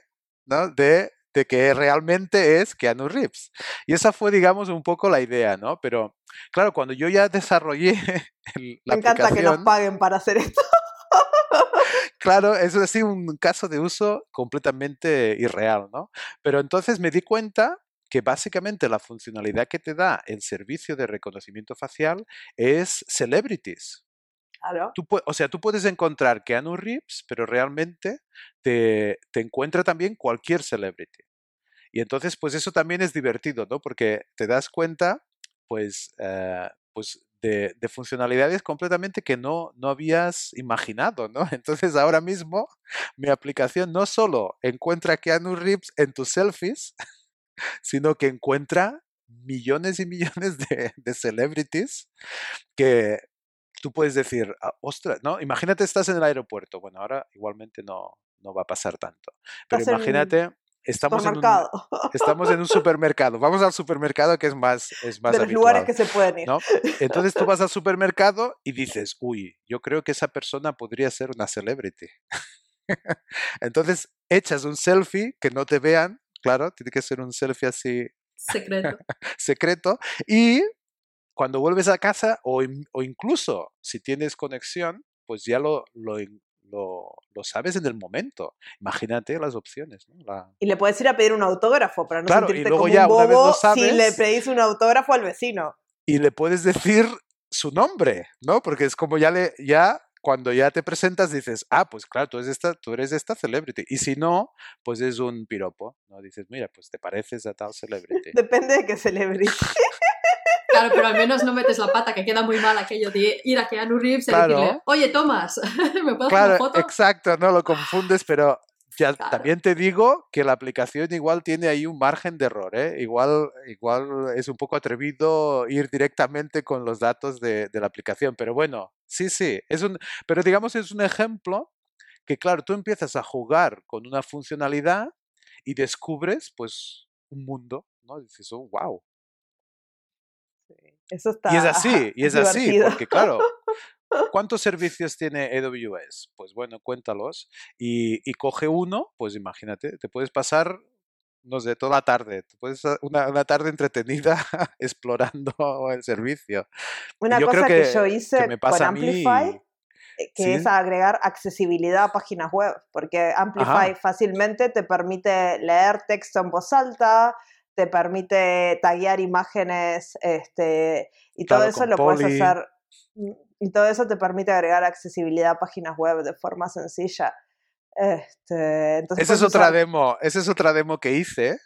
De, de que realmente es Keanu Reeves. Y esa fue, digamos, un poco la idea, ¿no? Pero, claro, cuando yo ya desarrollé el- la Me encanta que nos aplicación, paguen para hacer esto. claro, eso es así un caso de uso completamente irreal, ¿no? Pero entonces me di cuenta que básicamente la funcionalidad que te da el servicio de reconocimiento facial es celebrities. Tú o sea, tú puedes encontrar Keanu Reeves, pero realmente te, encuentra también cualquier celebrity. Y entonces, pues eso también es divertido, ¿no? Porque te das cuenta, pues, eh, pues de, de funcionalidades completamente que no, no habías imaginado, ¿no? Entonces, ahora mismo, mi aplicación no solo encuentra Keanu Reeves en tus selfies, sino que encuentra millones y millones de celebrities que tú puedes decir, "Ah, ostras, ¿no? Imagínate estás en el aeropuerto. Bueno, ahora igualmente no, no va a pasar tanto. Pero imagínate, estamos en, un, Supermercado. estamos en un supermercado. Vamos al supermercado que es más, es más de los habitual. lugares que se pueden ir. ¿no? Entonces tú vas al supermercado y dices, uy, yo creo que esa persona podría ser una celebrity. Entonces echas un selfie que no te vean, claro, tiene que ser un selfie así Secreto. secreto y cuando vuelves a casa o, o incluso si tienes conexión, pues ya lo, lo, lo- lo sabes en el momento. Imagínate las opciones. ¿no? La- Y le puedes ir a pedir un autógrafo para no Claro, y sentirte luego como ya, un una vez lo bobo si le sabes- pedís un autógrafo al vecino. y le puedes decir su nombre, ¿no? Porque es como ya le, ya cuando ya te presentas dices, ah, pues claro, tú eres esta, tú eres esta celebrity. Y si no, pues es un piropo, ¿no? Dices, mira, pues te pareces a tal celebrity. Depende de qué celebrity. Claro, pero al menos no metes la pata, que queda muy mal aquello de ir a Keanu Reeves y Claro. decirle, oye, Tomás, ¿me hacer Claro, una foto? exacto, no lo confundes, pero ya Claro. también te digo que la aplicación igual tiene ahí un margen de error, ¿eh? Igual, igual es un poco atrevido ir directamente con los datos de, de la aplicación, pero bueno, sí, sí, es un, pero digamos es un ejemplo que claro, tú empiezas a jugar con una funcionalidad y descubres pues un mundo, ¿no? Dices, oh, wow. Eso está. Y es así, y es así, porque claro, ¿cuántos servicios tiene AWS? Pues bueno, cuéntalos y, y coge uno, pues imagínate, te puedes pasar no sé, toda la tarde. Puedes una, una tarde entretenida explorando el servicio. Una yo cosa creo que, yo hice me con pasa a mí- Amplify, eh, que ¿Sí? es agregar accesibilidad a páginas web, porque Amplify Ajá. fácilmente te permite leer texto en voz alta, te permite taguear imágenes, este, y todo Claro, eso lo puedes hacer, mm, y todo eso te permite agregar accesibilidad a páginas web de forma sencilla. Este, entonces Esa es otra demo, esa es otra demo que hice,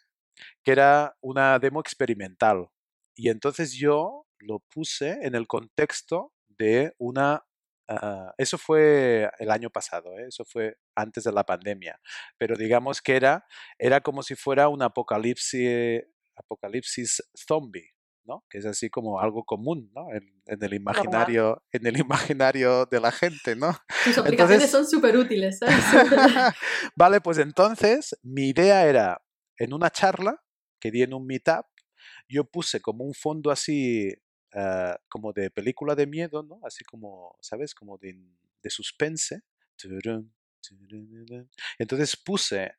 que era una demo experimental. Y entonces yo lo puse en el contexto de una... ah, eso fue el año pasado, ¿eh? eso fue antes de la pandemia. Pero digamos que era, era como si fuera un apocalipsis, apocalipsis zombie. ¿no? Que es así como algo común, ¿no? En, en el imaginario, en el imaginario de la gente, ¿no? Tus aplicaciones Entonces- son súper útiles, vale, pues entonces mi idea era, en una charla que di en un meetup, yo puse como un fondo así, ah, como de película de miedo, ¿no? Así como, ¿sabes? Como de, suspense. Entonces puse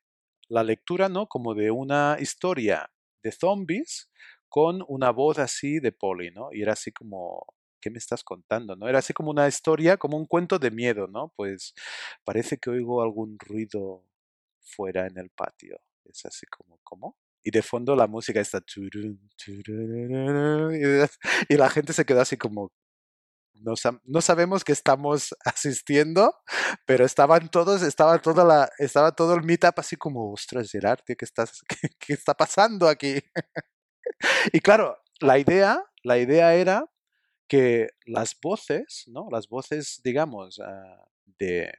la lectura, ¿no? Como de una historia de zombies con una voz así de poli, ¿no? Y era así como, ¿qué me estás contando? ¿no? Era así como una historia, como un cuento de miedo, ¿no? Pues parece que oigo algún ruido fuera en el patio. Es así como, ¿cómo? Y de fondo la música está... Y la gente se quedó así como... No, no sabemos que estamos asistiendo, pero estaban todos, estaba toda la, estaba todo el meetup así como, ostras, Gerard, ¿qué, estás, qué está pasando aquí? y claro, la idea, la idea era que las voces, ¿no? Las voces, digamos, ah, de,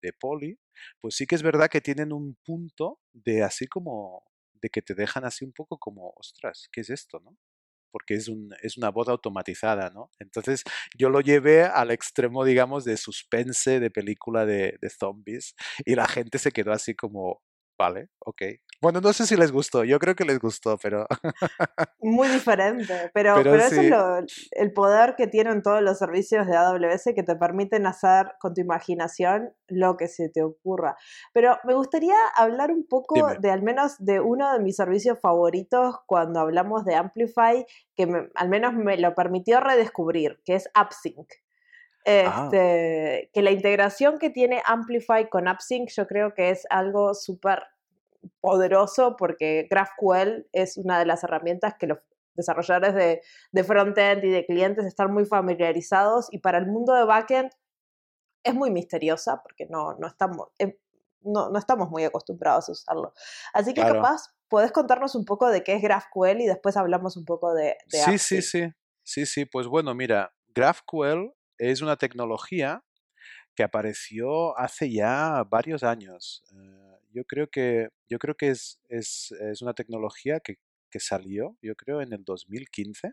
de Poli, pues sí que es verdad que tienen un punto de así como, de que te dejan así un poco como, ostras, ¿qué es esto, no? Porque es, un, es una voz automatizada, ¿no? Entonces yo lo llevé al extremo, digamos, de suspense, de película de, de zombies, y la gente se quedó así como, vale, ok. Bueno, no sé si les gustó, yo creo que les gustó, pero... muy diferente, pero, Pero pero, eso es lo- el poder que tienen todos los servicios de AWS que te permiten hacer con tu imaginación lo que se te ocurra. Pero me gustaría hablar un poco Dime. de al menos de uno de mis servicios favoritos cuando hablamos de Amplify, que me- al menos me lo permitió redescubrir, que es AppSync. Ah. Este, que la integración que tiene Amplify con AppSync yo creo que es algo súper poderoso porque GraphQL es una de las herramientas que los desarrolladores de, de frontend y de clientes están muy familiarizados y para el mundo de backend es muy misteriosa porque no, no, estamos, eh, no, no estamos muy acostumbrados a usarlo. Así que Claro. capaz podés contarnos un poco de qué es GraphQL y después hablamos un poco de, de Sí, sí, AppSync. sí. Sí, sí, pues bueno, mira, GraphQL es una tecnología que apareció hace ya varios años. Eh, yo creo que, yo creo que es, es, es una tecnología que, que salió, yo creo, en el 2015.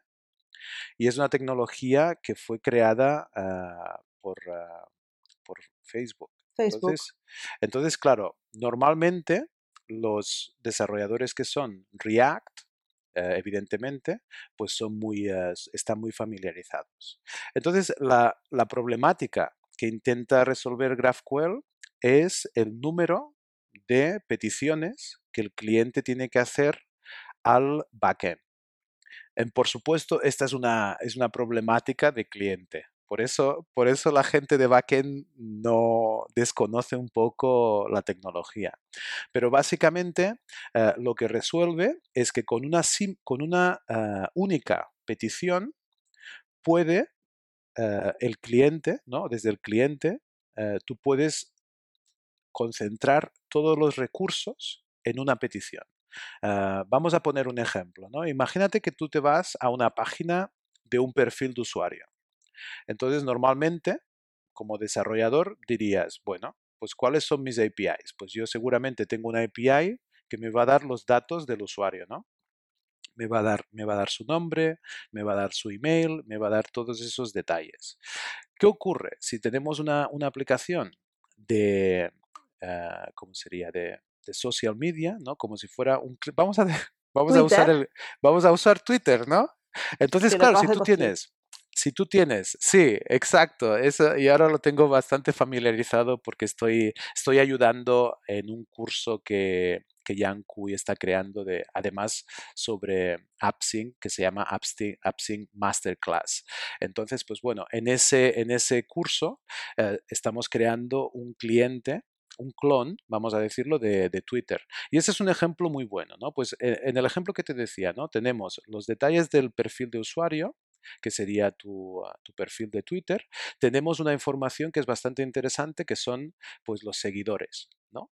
Y es una tecnología que fue creada ah, por, ah, por Facebook. Facebook. Entonces, entonces, claro, normalmente los desarrolladores que son React, evidentemente, pues son muy, eh, están muy familiarizados. Entonces, la, problemática que intenta resolver GraphQL es el número de peticiones que el cliente tiene que hacer al backend. En- por supuesto, esta es una, es una problemática de cliente. Por eso, por eso la gente de backend no desconoce un poco la tecnología. Pero básicamente eh, lo que resuelve es que con una, con una eh, única petición puede eh, el cliente, ¿no? Desde el cliente, tú puedes concentrar todos los recursos en una petición. Vamos a poner un ejemplo. ¿no? Imagínate que tú te vas a una página de un perfil de usuario. Entonces, normalmente, como desarrollador, dirías, bueno, pues ¿cuáles son mis APIs? Pues yo seguramente tengo una API que me va a dar los datos del usuario, ¿no? Me va a dar, me va a dar su nombre, me va a dar su email, me va a dar todos esos detalles. ¿Qué ocurre si tenemos una, una aplicación de, ah, ¿cómo sería? De, de social media, ¿no? Como si fuera un... Vamos a, vamos a usar Twitter. el, vamos a usar Twitter, ¿no? Entonces, claro, si tú tienes si tú tienes, sí, exacto, eso, y ahora lo tengo bastante familiarizado porque estoy, estoy ayudando en un curso que, que Yang Kui está creando, de, además sobre AppSync, que se llama AppSync, Masterclass. Entonces, pues bueno, en ese, en ese curso eh, estamos creando un cliente un clon, vamos a decirlo, de, de, Twitter. Y ese es un ejemplo muy bueno, ¿no? Pues eh, en el ejemplo que te decía, ¿no? Tenemos los detalles del perfil de usuario, que sería tu, ah, tu, perfil de Twitter, tenemos una información que es bastante interesante, que son pues los seguidores, ¿no?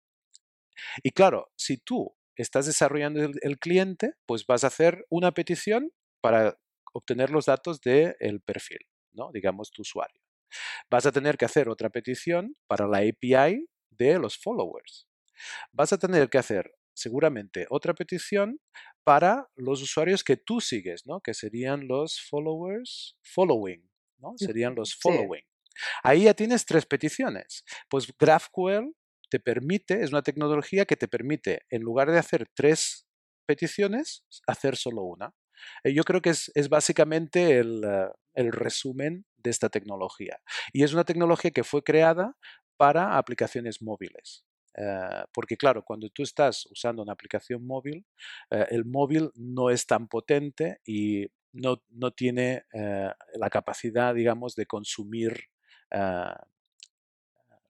Y claro, si tú estás desarrollando el, cliente, pues vas a hacer una petición para obtener los datos del perfil, ¿no? Digamos, tu usuario. Vas a tener que hacer otra petición para la API de los followers. Vas a tener que hacer seguramente otra petición para los usuarios que tú sigues, ¿no? Que serían los followers, following, ¿no? Serían los following. Ahí ya tienes tres peticiones. Pues GraphQL te permite, es una tecnología que te permite, en lugar de hacer tres peticiones, hacer solo una. Eh, yo creo que es, básicamente el, eh, el resumen de esta tecnología. Y es una tecnología que fue creada para aplicaciones móviles. Eh, porque claro, cuando tú estás usando una aplicación móvil, eh, el móvil no es tan potente y no, no tiene eh, la capacidad, digamos, de consumir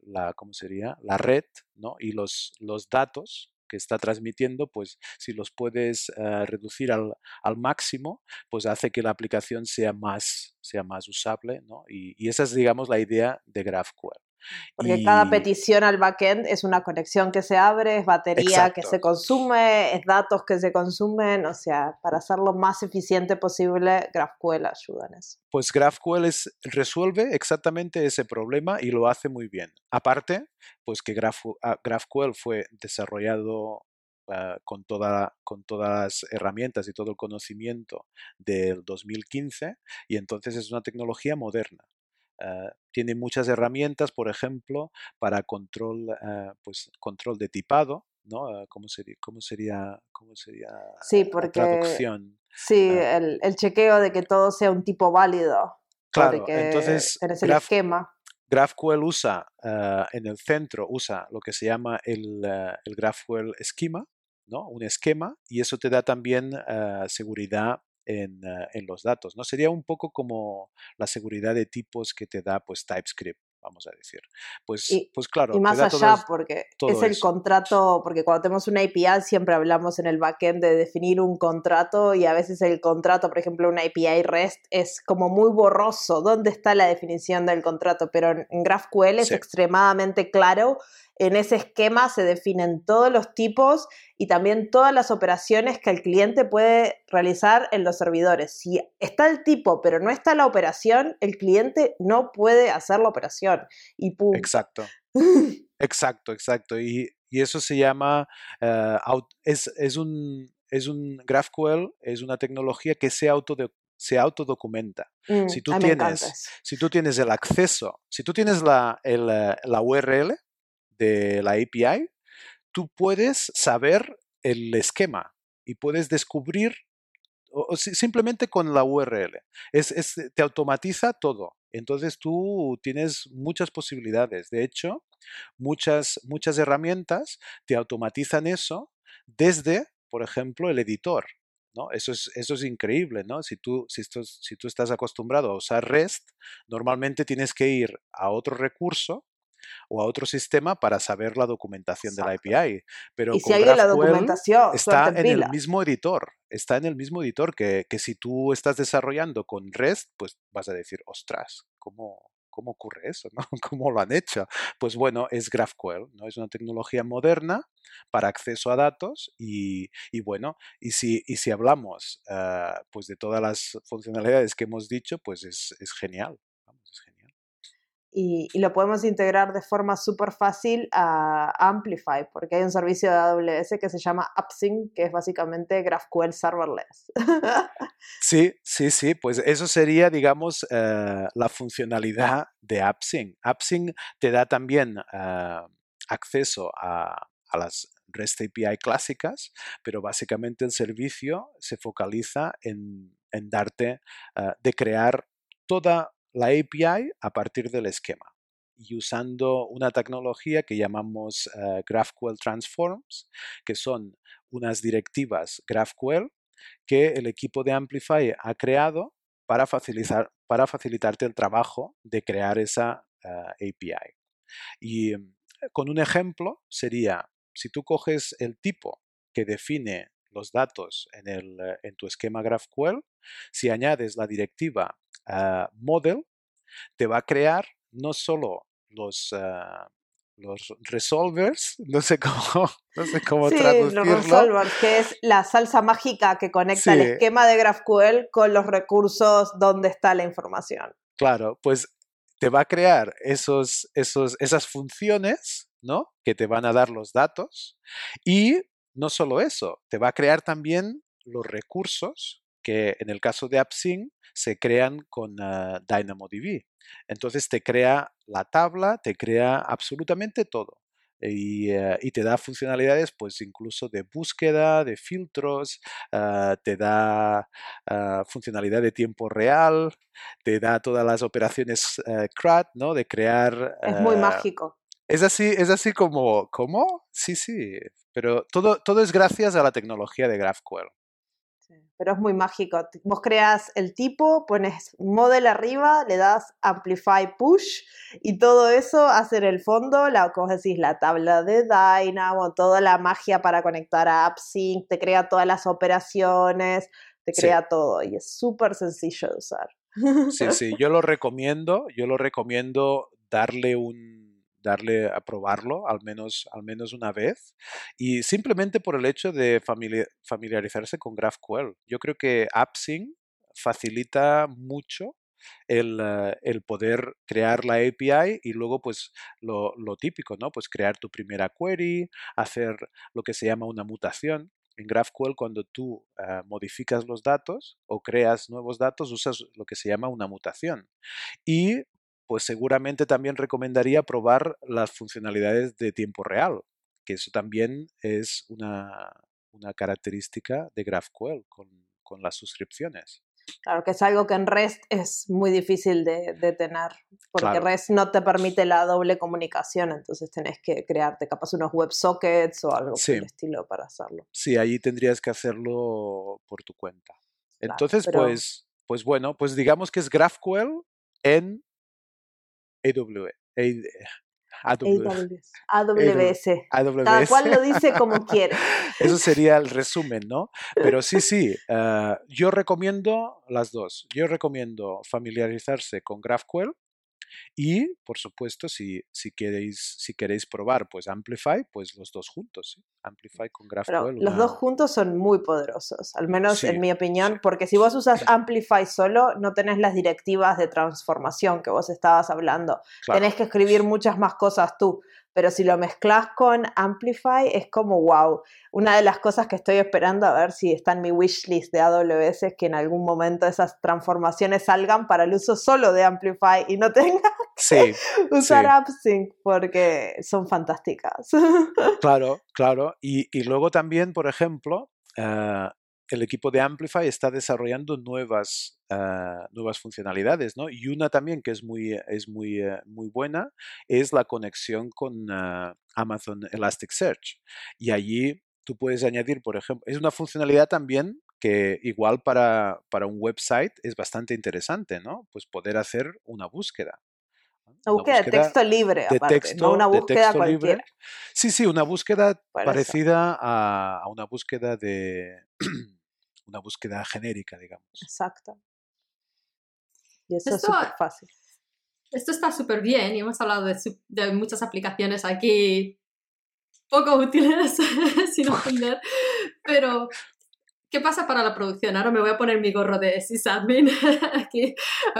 la, ¿cómo sería? la red ¿no? y los, los datos que está transmitiendo, pues si los puedes reducir al, al, máximo, pues hace que la aplicación sea más, sea más usable, ¿no? y, y, esa es, digamos, la idea de GraphQL. Porque cada petición al backend es una conexión que se abre, es batería que se consume, es datos que se consumen, o sea, para ser lo más eficiente posible, GraphQL ayuda en eso. Pues GraphQL resuelve exactamente ese problema y lo hace muy bien. Aparte, pues que ah, GraphQL fue desarrollado ah, con, toda, con todas las herramientas y todo el conocimiento del 2015 y entonces es una tecnología moderna. Eh, tiene muchas herramientas, por ejemplo, para control, eh, pues, control de tipado, ¿no? Eh, ¿Cómo, sería, cómo, sería, cómo sería sí, porque, la traducción? Sí, el, el, chequeo de que todo sea un tipo válido. Claro, entonces tenés el esquema. GraphQL usa, en el centro, usa lo que se llama el, el GraphQL Schema, ¿no? un esquema, y eso te da también seguridad en, eh, en, los datos. ¿no? Sería un poco como la seguridad de tipos que te da pues, TypeScript vamos a decir. Pues, pues claro. Y más allá, porque es el contrato, porque cuando tenemos una API siempre hablamos en el backend de definir un contrato y a veces el contrato, por ejemplo, una API REST es como muy borroso. ¿Dónde está la definición del contrato? Pero en GraphQL es extremadamente claro en ese esquema se definen todos los tipos y también todas las operaciones que el cliente puede realizar en los servidores. Si está el tipo pero no está la operación, el cliente no puede hacer la operación. Y Exacto. exacto, exacto. Y, eso se llama, eh, es, un, es un GraphQL, es una tecnología que se auto se autodocumenta. Mm, si, tú tienes, si tú tienes el acceso, si tú tienes la, la URL, de la API, tú puedes saber el esquema y puedes descubrir o, simplemente con la URL. Es, te automatiza todo. Entonces tú tienes muchas posibilidades. De hecho, muchas, muchas herramientas te automatizan eso desde, por ejemplo, el editor. ¿no? Eso, es, eso es increíble. ¿no? Si, tú, si, si tú estás acostumbrado a usar REST, normalmente tienes que ir a otro recurso o a otro sistema para saber la documentación de la API. Pero y si hay la documentación, está en el mismo editor, está en el mismo editor que, que, si tú estás desarrollando con REST, pues vas a decir, ostras, ¿cómo, ¿cómo ocurre eso? ¿no? ¿Cómo lo han hecho? Pues bueno, es GraphQL, ¿no? Es una tecnología moderna para acceso a datos y, y bueno, y si, y si hablamos uh, pues de todas las funcionalidades que hemos dicho, pues es, es genial y, lo podemos integrar de forma súper fácil a Amplify, porque hay un servicio de AWS que se llama AppSync, que es básicamente GraphQL serverless. Sí, sí, sí, pues eso sería, digamos, eh, la funcionalidad de AppSync. AppSync te da también eh, acceso a, las REST API clásicas, pero básicamente el servicio se focaliza en en darte, ah, de crear toda la API a partir del esquema y usando una tecnología que llamamos ah, GraphQL Transforms, que son unas directivas GraphQL que el equipo de Amplify ha creado para, facilitar, para facilitarte el trabajo de crear esa ah, API. Y mm, con un ejemplo sería, si tú coges el tipo que define los datos en, el, en tu esquema GraphQL, si añades la directiva ah, model, te va a crear no solo los, ah, los resolvers, no sé cómo, no sé cómo sí, traducirlo. Los resolvers, que es la salsa mágica que conecta el esquema de GraphQL con los recursos donde está la información. Claro, pues te va a crear esos, esos, esas funciones, ¿no? Que te van a dar los datos y no solo eso, te va a crear también los recursos que en el caso de AppSync se crean con uh, DynamoDB. Entonces te crea la tabla, te crea absolutamente todo. Y, uh, y, te da funcionalidades pues incluso de búsqueda, de filtros, uh, te da funcionalidad de tiempo real, te da todas las operaciones CRUD, ¿no? De crear... Es muy mágico. Es así, es así como, ¿cómo? Sí, sí, pero todo, todo es gracias a la tecnología de GraphQL pero es muy mágico. Vos creas el tipo, pones model arriba, le das amplify push y todo eso hace en el fondo, la, como decís, la tabla de Dynamo, toda la magia para conectar a AppSync, te crea todas las operaciones, te crea todo y es súper sencillo de usar. Sí, sí, yo lo recomiendo, yo lo recomiendo darle un darle a probarlo al menos, al menos una vez y simplemente por el hecho de familiarizarse con GraphQL. Yo creo que AppSync facilita mucho el, eh, el, poder crear la API y luego pues lo, lo, típico, ¿no? Pues crear tu primera query, hacer lo que se llama una mutación. En GraphQL cuando tú uh, modificas los datos o creas nuevos datos usas lo que se llama una mutación. Y pues seguramente también recomendaría probar las funcionalidades de tiempo real, que eso también es una, una característica de GraphQL con, con, las suscripciones. Claro, que es algo que en REST es muy difícil de, de tener, porque REST no te permite la doble comunicación, entonces tenés que crearte capaz unos WebSockets o algo sí. por el estilo para hacerlo. Sí, ahí tendrías que hacerlo por tu cuenta. Claro, entonces, pero... pues, pues bueno, pues digamos que es GraphQL en AWS. AWS. AWS. Cada cual lo dice como quiere. Eso sería el resumen, ¿no? Pero sí, sí, uh, yo recomiendo las dos. Yo recomiendo familiarizarse con GraphQL y, por supuesto, si, si, queréis, si queréis probar pues Amplify, pues los dos juntos. ¿sí? Amplify con GraphQL. Los dos juntos son muy poderosos, al menos sí, en mi opinión, porque si vos usas Amplify solo, no tenés las directivas de transformación que vos estabas hablando. Claro. Tenés que escribir muchas más cosas tú pero si lo mezclas con Amplify es como wow. Una de las cosas que estoy esperando a ver si está en mi wishlist de AWS es que en algún momento esas transformaciones salgan para el uso solo de Amplify y no tenga sí, que usar sí. AppSync porque son fantásticas. Claro, claro. Y, y luego también, por ejemplo, uh, el equipo de Amplify está desarrollando nuevas, uh, nuevas funcionalidades, ¿no? Y una también que es muy, es muy, uh, muy buena es la conexión con uh, Amazon Elasticsearch. Y allí tú puedes añadir, por ejemplo, es una funcionalidad también que igual para, para un website es bastante interesante, ¿no? Pues poder hacer una búsqueda. Una búsqueda, de texto libre, de aparte, texto, no una búsqueda de cualquiera. Libre. Sí, sí, una búsqueda Por parecida a, a, una búsqueda de una búsqueda genérica, digamos. Exacto. Y eso esto, es súper fácil. Esto está súper bien y hemos hablado de, de, muchas aplicaciones aquí poco útiles, sin ofender, pero ¿Qué pasa para la producción? Ahora me voy a poner mi gorro de sysadmin. Aquí.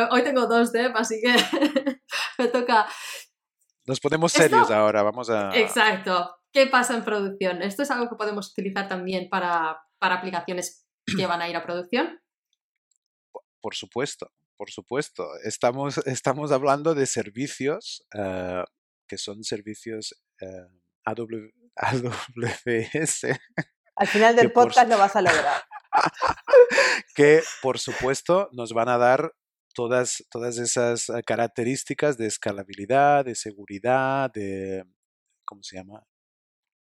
Hoy tengo dos dev, así que me toca. Nos ponemos serios Esto... ahora, vamos a. Exacto. ¿Qué pasa en producción? ¿Esto es algo que podemos utilizar también para, para aplicaciones que van a ir a producción? Por supuesto, por supuesto. Estamos, estamos hablando de servicios uh, que son servicios uh, AW, AWS al final del podcast por... lo vas a lograr. que por supuesto nos van a dar todas, todas esas eh, características de escalabilidad, de seguridad, de, ¿cómo se llama?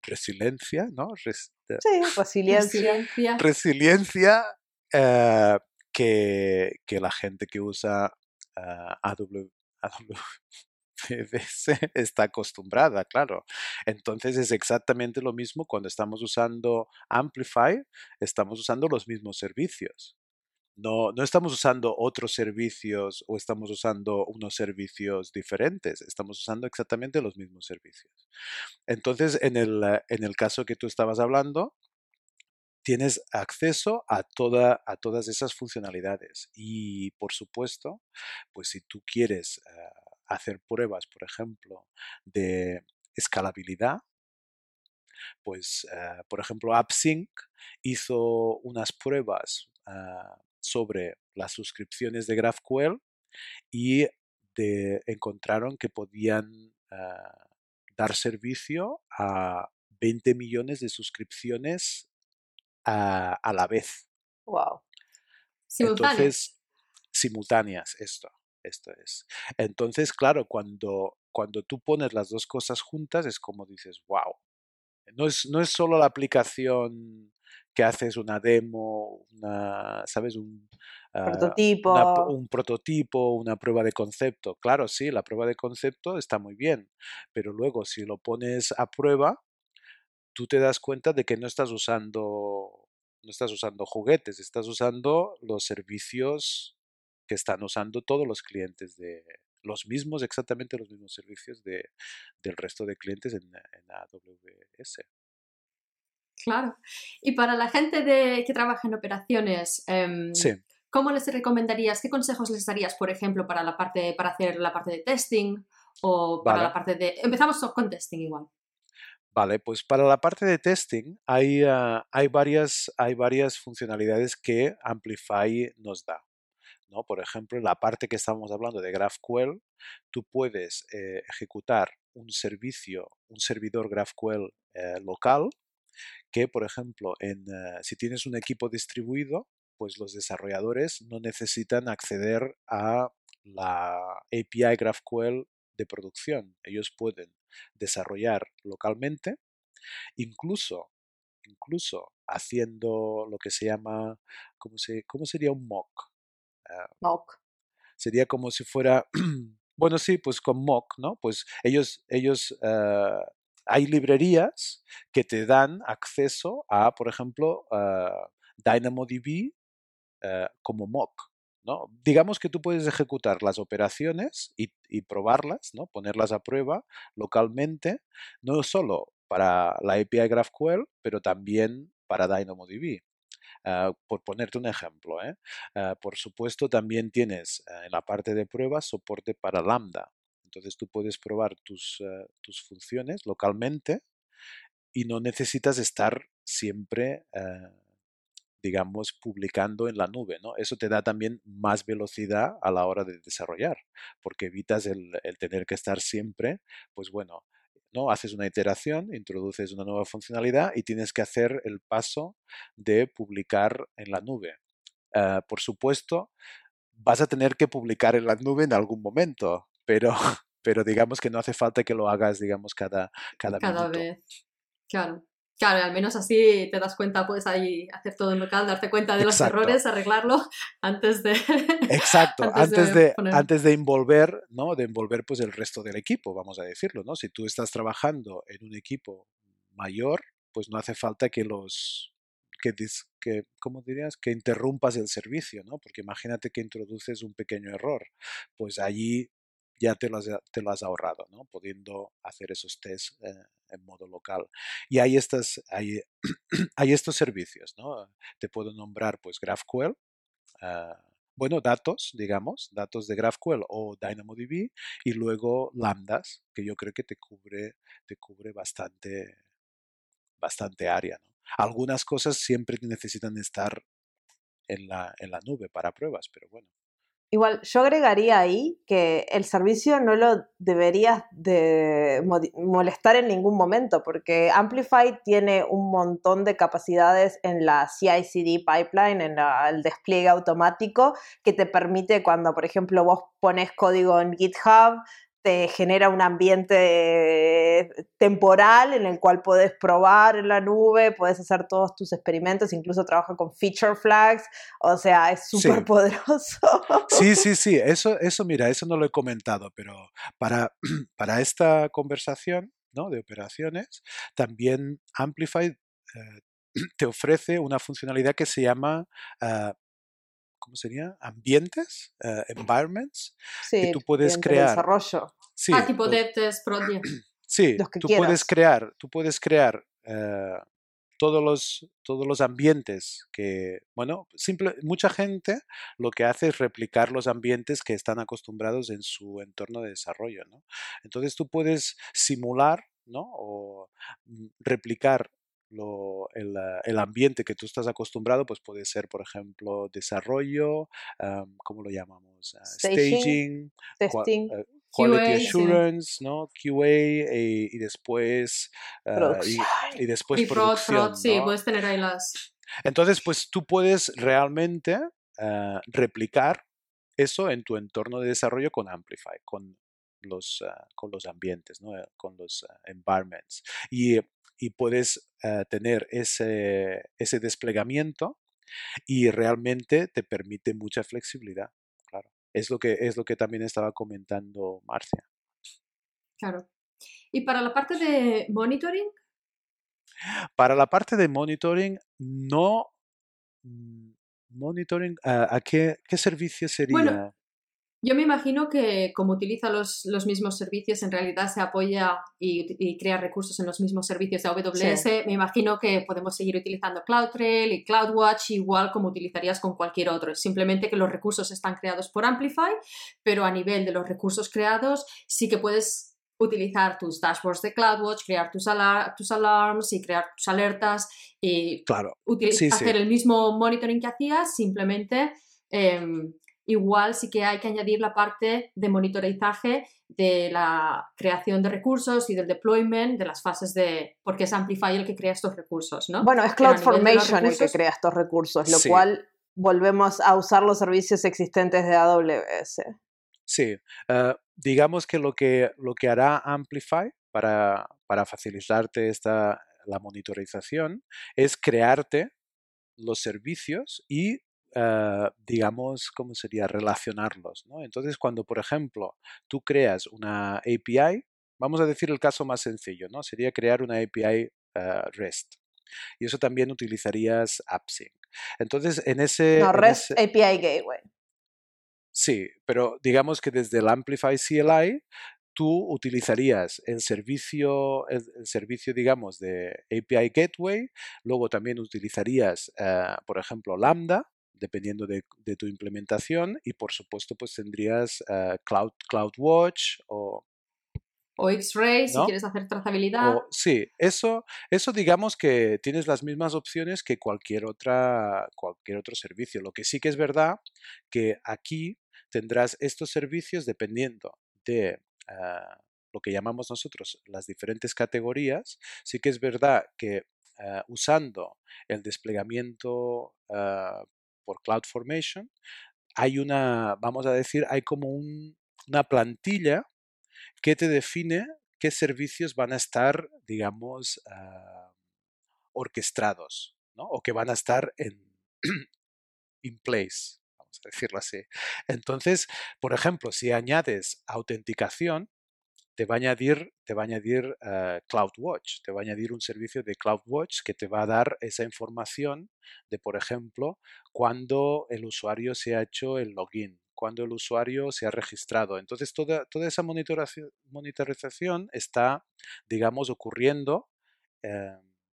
Resiliencia, ¿no? sí, resiliencia. Resiliencia eh, que, que, la gente que usa uh, Está acostumbrada, claro. Entonces es exactamente lo mismo cuando estamos usando Amplify, estamos usando los mismos servicios. No, no, estamos usando otros servicios o estamos usando unos servicios diferentes, estamos usando exactamente los mismos servicios. Entonces, en el, en el caso que tú estabas hablando, tienes acceso a, toda, a todas esas funcionalidades. Y, por supuesto, pues si tú quieres eh, hacer pruebas, por ejemplo, de escalabilidad, pues, eh, por ejemplo, AppSync hizo unas pruebas ah, sobre las suscripciones de GraphQL y encontraron que podían ah, dar servicio a 20 millones de suscripciones a, la vez. Wow. Entonces, simultáneas, esto, esto es. Entonces, claro, cuando, cuando tú pones las dos cosas juntas es como dices, wow. No es, no es solo la aplicación que haces una demo, una, ¿sabes? Un, ah, prototipo. un prototipo, una prueba de concepto. Claro, sí, la prueba de concepto está muy bien, pero luego si lo pones a prueba, tú te das cuenta de que no estás usando no estás usando juguetes, estás usando los servicios que están usando todos los clientes de los mismos, exactamente los mismos servicios de, del resto de clientes en, AWS. Claro. Y para la gente de, que trabaja en operaciones, em, ¿cómo les recomendarías, qué consejos les darías, por ejemplo, para la parte, para hacer la parte de testing o para la parte de. Empezamos con testing igual. Vale, pues para la parte de testing hay, ah, hay, varias, hay varias funcionalidades que Amplify nos da. Por ejemplo, la parte que estamos hablando de GraphQL, tú puedes eh, ejecutar un servicio, un servidor GraphQL eh, local, que por ejemplo, en, eh, si tienes un equipo distribuido, pues los desarrolladores no necesitan acceder a la API GraphQL de producción. Ellos pueden desarrollar localmente, incluso, incluso haciendo lo que se llama, ¿cómo, se, cómo sería un mock? Ah, mock. Sería como si fuera, bueno, sí, pues con mock, ¿no? Pues ellos, ellos ah, hay librerías que te dan acceso a, por ejemplo, uh, DynamoDB como mock. Digamos que tú puedes ejecutar las operaciones y, probarlas, ¿no? ponerlas a prueba localmente, no solo para la API GraphQL, pero también para DynamoDB. Ah, por ponerte un ejemplo, ¿eh? ah, por supuesto también tienes ah, en la parte de pruebas soporte para Lambda. Entonces tú puedes probar tus, tus funciones localmente y no necesitas estar siempre digamos, publicando en la nube, ¿no? Eso te da también más velocidad a la hora de desarrollar, porque evitas el, tener que estar siempre, pues bueno, ¿no? Haces una iteración, introduces una nueva funcionalidad y tienes que hacer el paso de publicar en la nube. Ah, por supuesto, vas a tener que publicar en la nube en algún momento, pero, pero digamos que no hace falta que lo hagas, digamos, cada, cada, cada vez. Claro. Claro, al menos así te das cuenta, puedes ahí hacer todo en local, darte cuenta de los errores, arreglarlo antes de... Exacto, antes, de, antes de envolver, ¿no? De envolver pues el resto del equipo, vamos a decirlo, ¿no? Si tú estás trabajando en un equipo mayor, pues no hace falta que los... Que, que, ¿cómo dirías? Que interrumpas el servicio, ¿no? Porque imagínate que introduces un pequeño error, pues allí ya te lo has, ahorrado, ¿no? Pudiendo hacer esos tests eh, en modo local. Y hay, estos servicios, ¿no? Te puedo nombrar, pues, GraphQL, ah, bueno, datos, digamos, datos de GraphQL o DynamoDB, y luego lambdas, que yo creo que te cubre, te cubre bastante, bastante área, ¿no? Algunas cosas siempre necesitan estar en la, en la nube para pruebas, pero bueno, Igual, yo agregaría ahí que el servicio no lo deberías de molestar en ningún momento, porque Amplify tiene un montón de capacidades en la CI/CD pipeline, en el despliegue automático, que te permite cuando, por ejemplo, vos pones código en GitHub, te genera un ambiente temporal en el cual puedes probar en la nube, puedes hacer todos tus experimentos, incluso trabaja con feature flags, o sea, es súper poderoso. Sí, sí, sí, eso, eso, mira, eso no lo he comentado, pero para, para esta conversación ¿no? de operaciones, también Amplify eh, te ofrece una funcionalidad que se llama uh, ¿cómo sería? Ambientes, uh, environments, sí, que tú puedes crear. Desarrollo. Sí, ah, tipo Project. Sí, Los que tú quieras. puedes crear, tú puedes crear uh, todos los, todos los ambientes que, bueno, simple, mucha gente lo que hace es replicar los ambientes que están acostumbrados en su entorno de desarrollo, ¿no? Entonces tú puedes simular, ¿no? O mm, replicar lo, el, el, ambiente que tú estás acostumbrado, pues puede ser, por ejemplo, desarrollo, um, ¿cómo lo llamamos? Uh, staging, testing. Uh, quality QA, assurance, sí. ¿no? QA y, y después uh, y, y, después y sí, puedes tener ahí las. Entonces, pues tú puedes realmente uh, replicar eso en tu entorno de desarrollo con Amplify, con los, uh, con los ambientes, ¿no? con los environments. Y y puedes uh, tener ese, ese, desplegamiento y realmente te permite mucha flexibilidad. Claro, es lo que, es lo que también estaba comentando Marcia. Claro. ¿Y para la parte de monitoring? Para la parte de monitoring, no. mm, Monitoring, uh, ¿a qué, qué servicio sería? Bueno, yo me imagino que como utiliza los, los, mismos servicios, en realidad se apoya y, y, crea recursos en los mismos servicios de AWS. Sí. Me imagino que podemos seguir utilizando CloudTrail y CloudWatch igual como utilizarías con cualquier otro. Simplemente que los recursos están creados por Amplify, pero a nivel de los recursos creados sí que puedes utilizar tus dashboards de CloudWatch, crear tus, alar tus alarms y crear tus alertas y claro. sí, hacer sí. el mismo monitoring que hacías, simplemente... Eh, igual sí que hay que añadir la parte de monitorizaje de la creación de recursos y del deployment de las fases de, porque es Amplify el que crea estos recursos, ¿no? Bueno, es CloudFormation recursos, el que crea estos recursos, lo sí. cual volvemos a usar los servicios existentes de AWS. Sí, uh, digamos que lo, que lo que hará Amplify para, para facilitarte esta, la monitorización es crearte los servicios y Uh, digamos, ¿cómo sería? Relacionarlos. ¿no? Entonces, cuando, por ejemplo, tú creas una API, vamos a decir el caso más sencillo, ¿no? Sería crear una API uh, REST. Y eso también utilizarías AppSync. Entonces, en ese... No, REST ese, API Gateway. Sí, pero digamos que desde el Amplify CLI tú utilizarías el servicio, el, el, servicio, digamos, de API Gateway, luego también utilizarías, uh, por ejemplo, Lambda, dependiendo de, de, tu implementación y por supuesto pues tendrías uh, Cloud, CloudWatch o... O X-Ray, ¿no? si quieres hacer trazabilidad. O, sí, eso, eso digamos que tienes las mismas opciones que cualquier, otra, cualquier otro servicio. Lo que sí que es verdad que aquí tendrás estos servicios dependiendo de uh, lo que llamamos nosotros las diferentes categorías. Sí que es verdad que uh, usando el desplegamiento uh, por CloudFormation, hay una, vamos a decir, hay como un, una plantilla que te define qué servicios van a estar, digamos, uh, orquestados, ¿no? O que van a estar en in place, vamos a decirlo así. Entonces, por ejemplo, si añades autenticación, te va a añadir, te va a añadir uh, CloudWatch, te va a añadir un servicio de CloudWatch que te va a dar esa información de, por ejemplo, cuando el usuario se ha hecho el login, cuando el usuario se ha registrado. Entonces, toda, toda esa monitorización está, digamos, ocurriendo eh,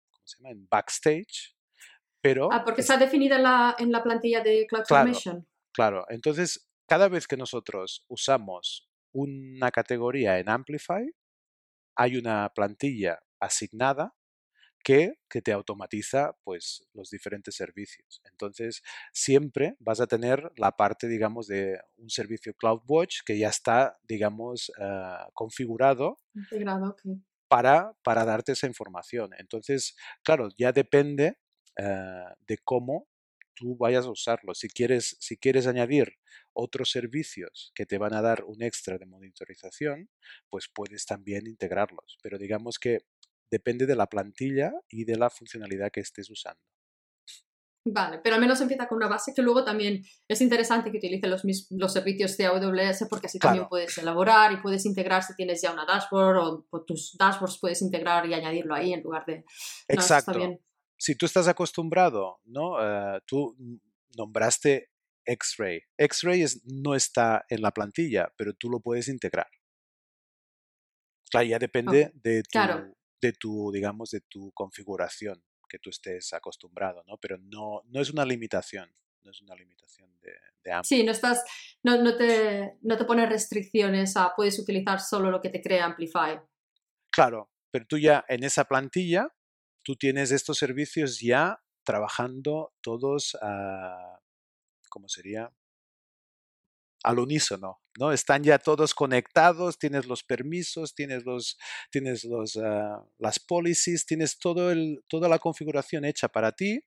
¿cómo se llama? en backstage. Pero ah, porque está definida en la, en la plantilla de CloudFormation. Claro, claro, entonces cada vez que nosotros usamos una categoría en Amplify, hay una plantilla asignada que, que, te automatiza pues, los diferentes servicios. Entonces, siempre vas a tener la parte, digamos, de un servicio CloudWatch que ya está, digamos, uh, configurado. Para, para, darte esa información. Entonces, claro, ya depende uh, de cómo tú vayas a usarlo. Si quieres, si quieres añadir otros servicios que te van a dar un extra de monitorización, pues puedes también integrarlos. Pero digamos que depende de la plantilla y de la funcionalidad que estés usando. Vale, pero al menos empieza con una base que luego también es interesante que utilice los, los servicios de AWS porque así también puedes elaborar y puedes integrar si tienes ya una dashboard o, tus dashboards puedes integrar y añadirlo ahí en lugar de... Exacto. Si tú estás acostumbrado, ¿no? Uh, tú nombraste X-Ray. X-Ray no está en la plantilla, pero tú lo puedes integrar. Claro, ya depende de, tu, de tu, digamos, de tu configuración que tú estés acostumbrado, ¿no? Pero no, no es una limitación, no es una limitación de, de Sí, no estás, no, no, te, no te pones restricciones a puedes utilizar solo lo que te crea Amplify. Claro, pero tú ya en esa plantilla, tú tienes estos servicios ya trabajando todos a, ¿cómo sería? Al unísono, ¿no? Están ya todos conectados, tienes los permisos, tienes, los, tienes los, uh, las policies, tienes todo el, toda la configuración hecha para ti,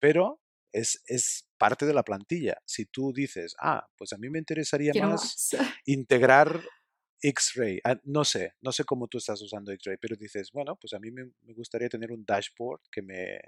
pero es, es, parte de la plantilla. Si tú dices, ah, pues a mí me interesaría más, más integrar X-Ray. Ah, no sé, no sé cómo tú estás usando X-Ray, pero dices, bueno, pues a mí me, gustaría tener un dashboard que me,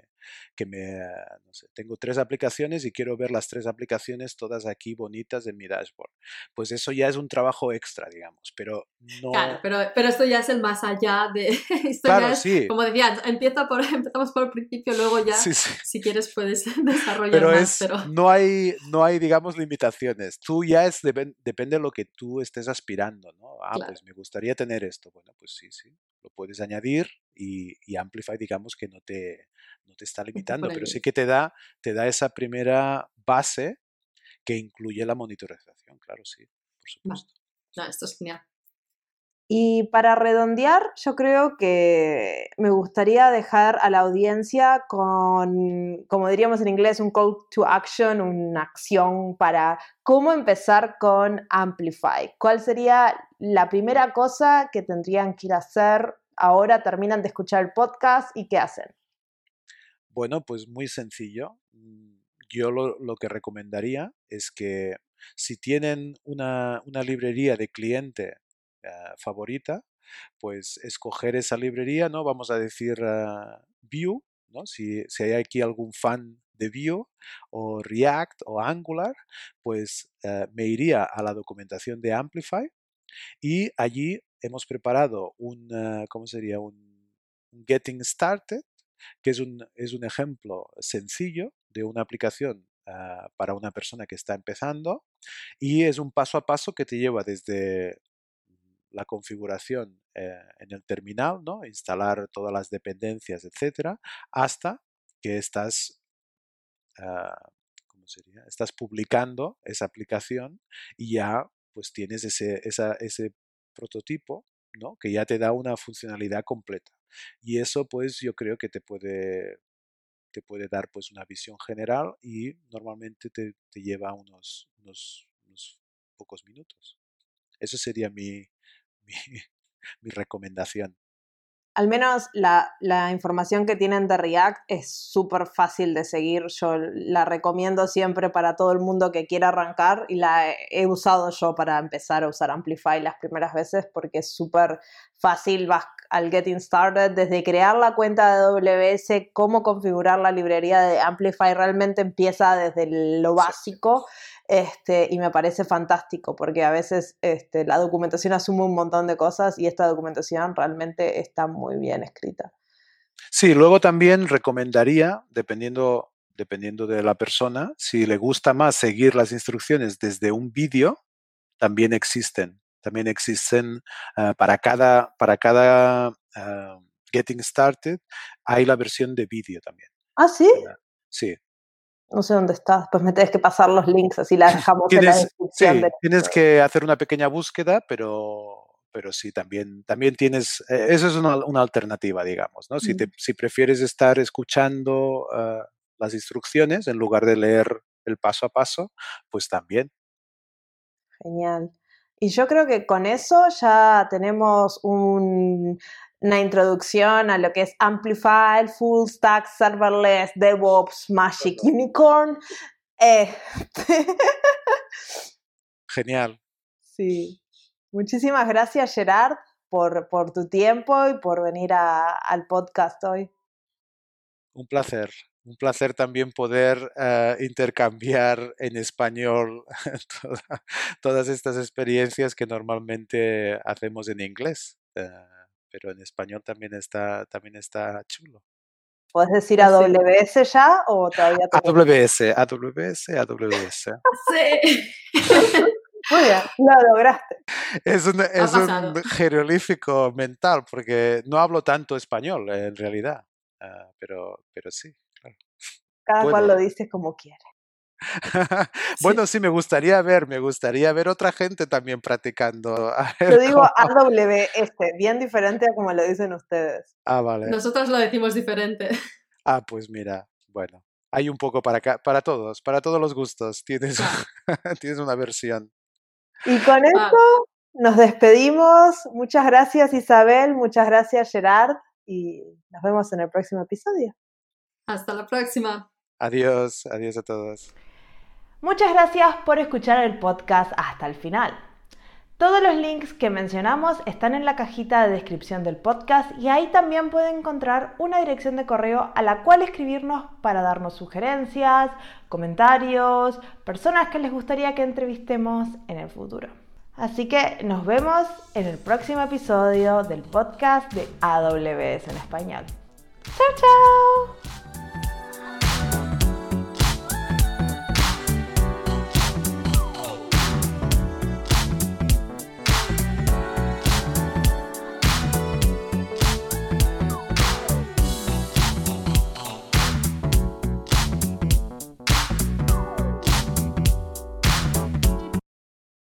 que me, no sé, tengo tres aplicaciones y quiero ver las tres aplicaciones todas aquí bonitas en mi dashboard. Pues eso ya es un trabajo extra, digamos, pero no... Claro, pero, pero esto ya es el más allá de... Esto claro, ya es, sí. Como decía, empieza por, empezamos por el principio, luego ya, sí, sí. si quieres, puedes desarrollar pero más. Es, pero no hay, no hay, digamos, limitaciones. Tú ya es, depende de lo que tú estés aspirando, ¿no? Ah, Claro. pues me gustaría tener esto. Bueno, pues sí, sí, lo puedes añadir y, y Amplify, digamos que no te, no te está limitando, pero sí que te da, te da esa primera base que incluye la monitorización, claro, sí, por supuesto. No, esto es genial. Y para redondear, yo creo que me gustaría dejar a la audiencia con, como diríamos en inglés, un call to action, una acción para cómo empezar con Amplify. ¿Cuál sería la primera cosa que tendrían que ir a hacer? Ahora terminan de escuchar el podcast y ¿qué hacen? Bueno, pues muy sencillo. Yo lo, que recomendaría es que si tienen una librería de cliente Uh, favorita, pues escoger esa librería, ¿no? Vamos a decir uh, Vue, ¿no? Si, si, hay aquí algún fan de Vue o React o Angular, pues uh, me iría a la documentación de Amplify y allí hemos preparado un, ¿cómo sería? Un, Getting Started, que es un, es un ejemplo sencillo de una aplicación para una persona que está empezando y es un paso a paso que te lleva desde la configuración eh, en el terminal, ¿no? instalar todas las dependencias, etcétera, hasta que estás, uh, ¿cómo sería? Estás publicando esa aplicación y ya pues tienes ese, ese prototipo, ¿no? Que ya te da una funcionalidad completa. Y eso pues yo creo que te puede te puede dar pues una visión general y normalmente te, te lleva unos, unos, unos pocos minutos. Eso sería mi, mi, mi recomendación. Al menos la, la, información que tienen de React es súper fácil de seguir. Yo la recomiendo siempre para todo el mundo que quiera arrancar y la he usado yo para empezar a usar Amplify las primeras veces porque es súper fácil. Vas al Getting Started, desde crear la cuenta de AWS, cómo configurar la librería de Amplify, realmente empieza desde lo básico. Este, y me parece fantástico porque a veces este, la documentación asume un montón de cosas y esta documentación realmente está muy bien escrita. Sí, luego también recomendaría, dependiendo, dependiendo de la persona, si le gusta más seguir las instrucciones desde un vídeo, también existen. También existen uh, para cada, para cada uh, Getting Started, hay la versión de vídeo también. Ah, sí. Sí, no sé dónde está, pues me tienes que pasar los links, así la dejamos en la descripción. Sí, de... tienes que hacer una pequeña búsqueda, pero, pero sí, también, también tienes, eh, eso es una, una, alternativa, digamos, ¿no? Si, te, Mm. si prefieres estar escuchando ah, las instrucciones en lugar de leer el paso a paso, pues también. Genial. Y yo creo que con eso ya tenemos un- una introducción a lo que es Amplify, Full Stack, Serverless, DevOps, Magic Unicorn. Eh, Genial. sí. Muchísimas gracias, Gerard, por, por tu tiempo y por venir a- al podcast hoy. Un placer. Un placer también poder eh, intercambiar en español toda- todas estas experiencias que normalmente hacemos en inglés. eh, pero en español también está, también está chulo. ¿Puedes decir. AWS ya o todavía AWS, AWS, AWS. Sí. Muy bien, lo lograste. Es un, es un jeroglífico mental porque no hablo tanto español en realidad. ah, pero, pero sí, claro. Cada cual lo dice como quiere. bueno, sí, me gustaría ver, me gustaría ver otra gente también practicando. Yo digo cómo- AWS, bien diferente a como lo dicen ustedes. Ah, vale. Nosotros lo decimos diferente. Ah, pues mira, bueno, hay un poco para acá, para todos, para todos los gustos. Tienes, tienes una versión. Y con Vale. esto nos despedimos. Muchas gracias Isabel, muchas gracias Gerard y nos vemos en el próximo episodio. Hasta la próxima. Adiós, adiós a todos. Muchas gracias por escuchar el podcast hasta el final. Todos los links que mencionamos están en la cajita de descripción del podcast y ahí también pueden encontrar una dirección de correo a la cual escribirnos para darnos sugerencias, comentarios, personas que les gustaría que entrevistemos en el futuro. Así que nos vemos en el próximo episodio del podcast de AWS en español. ¡Chao, chao!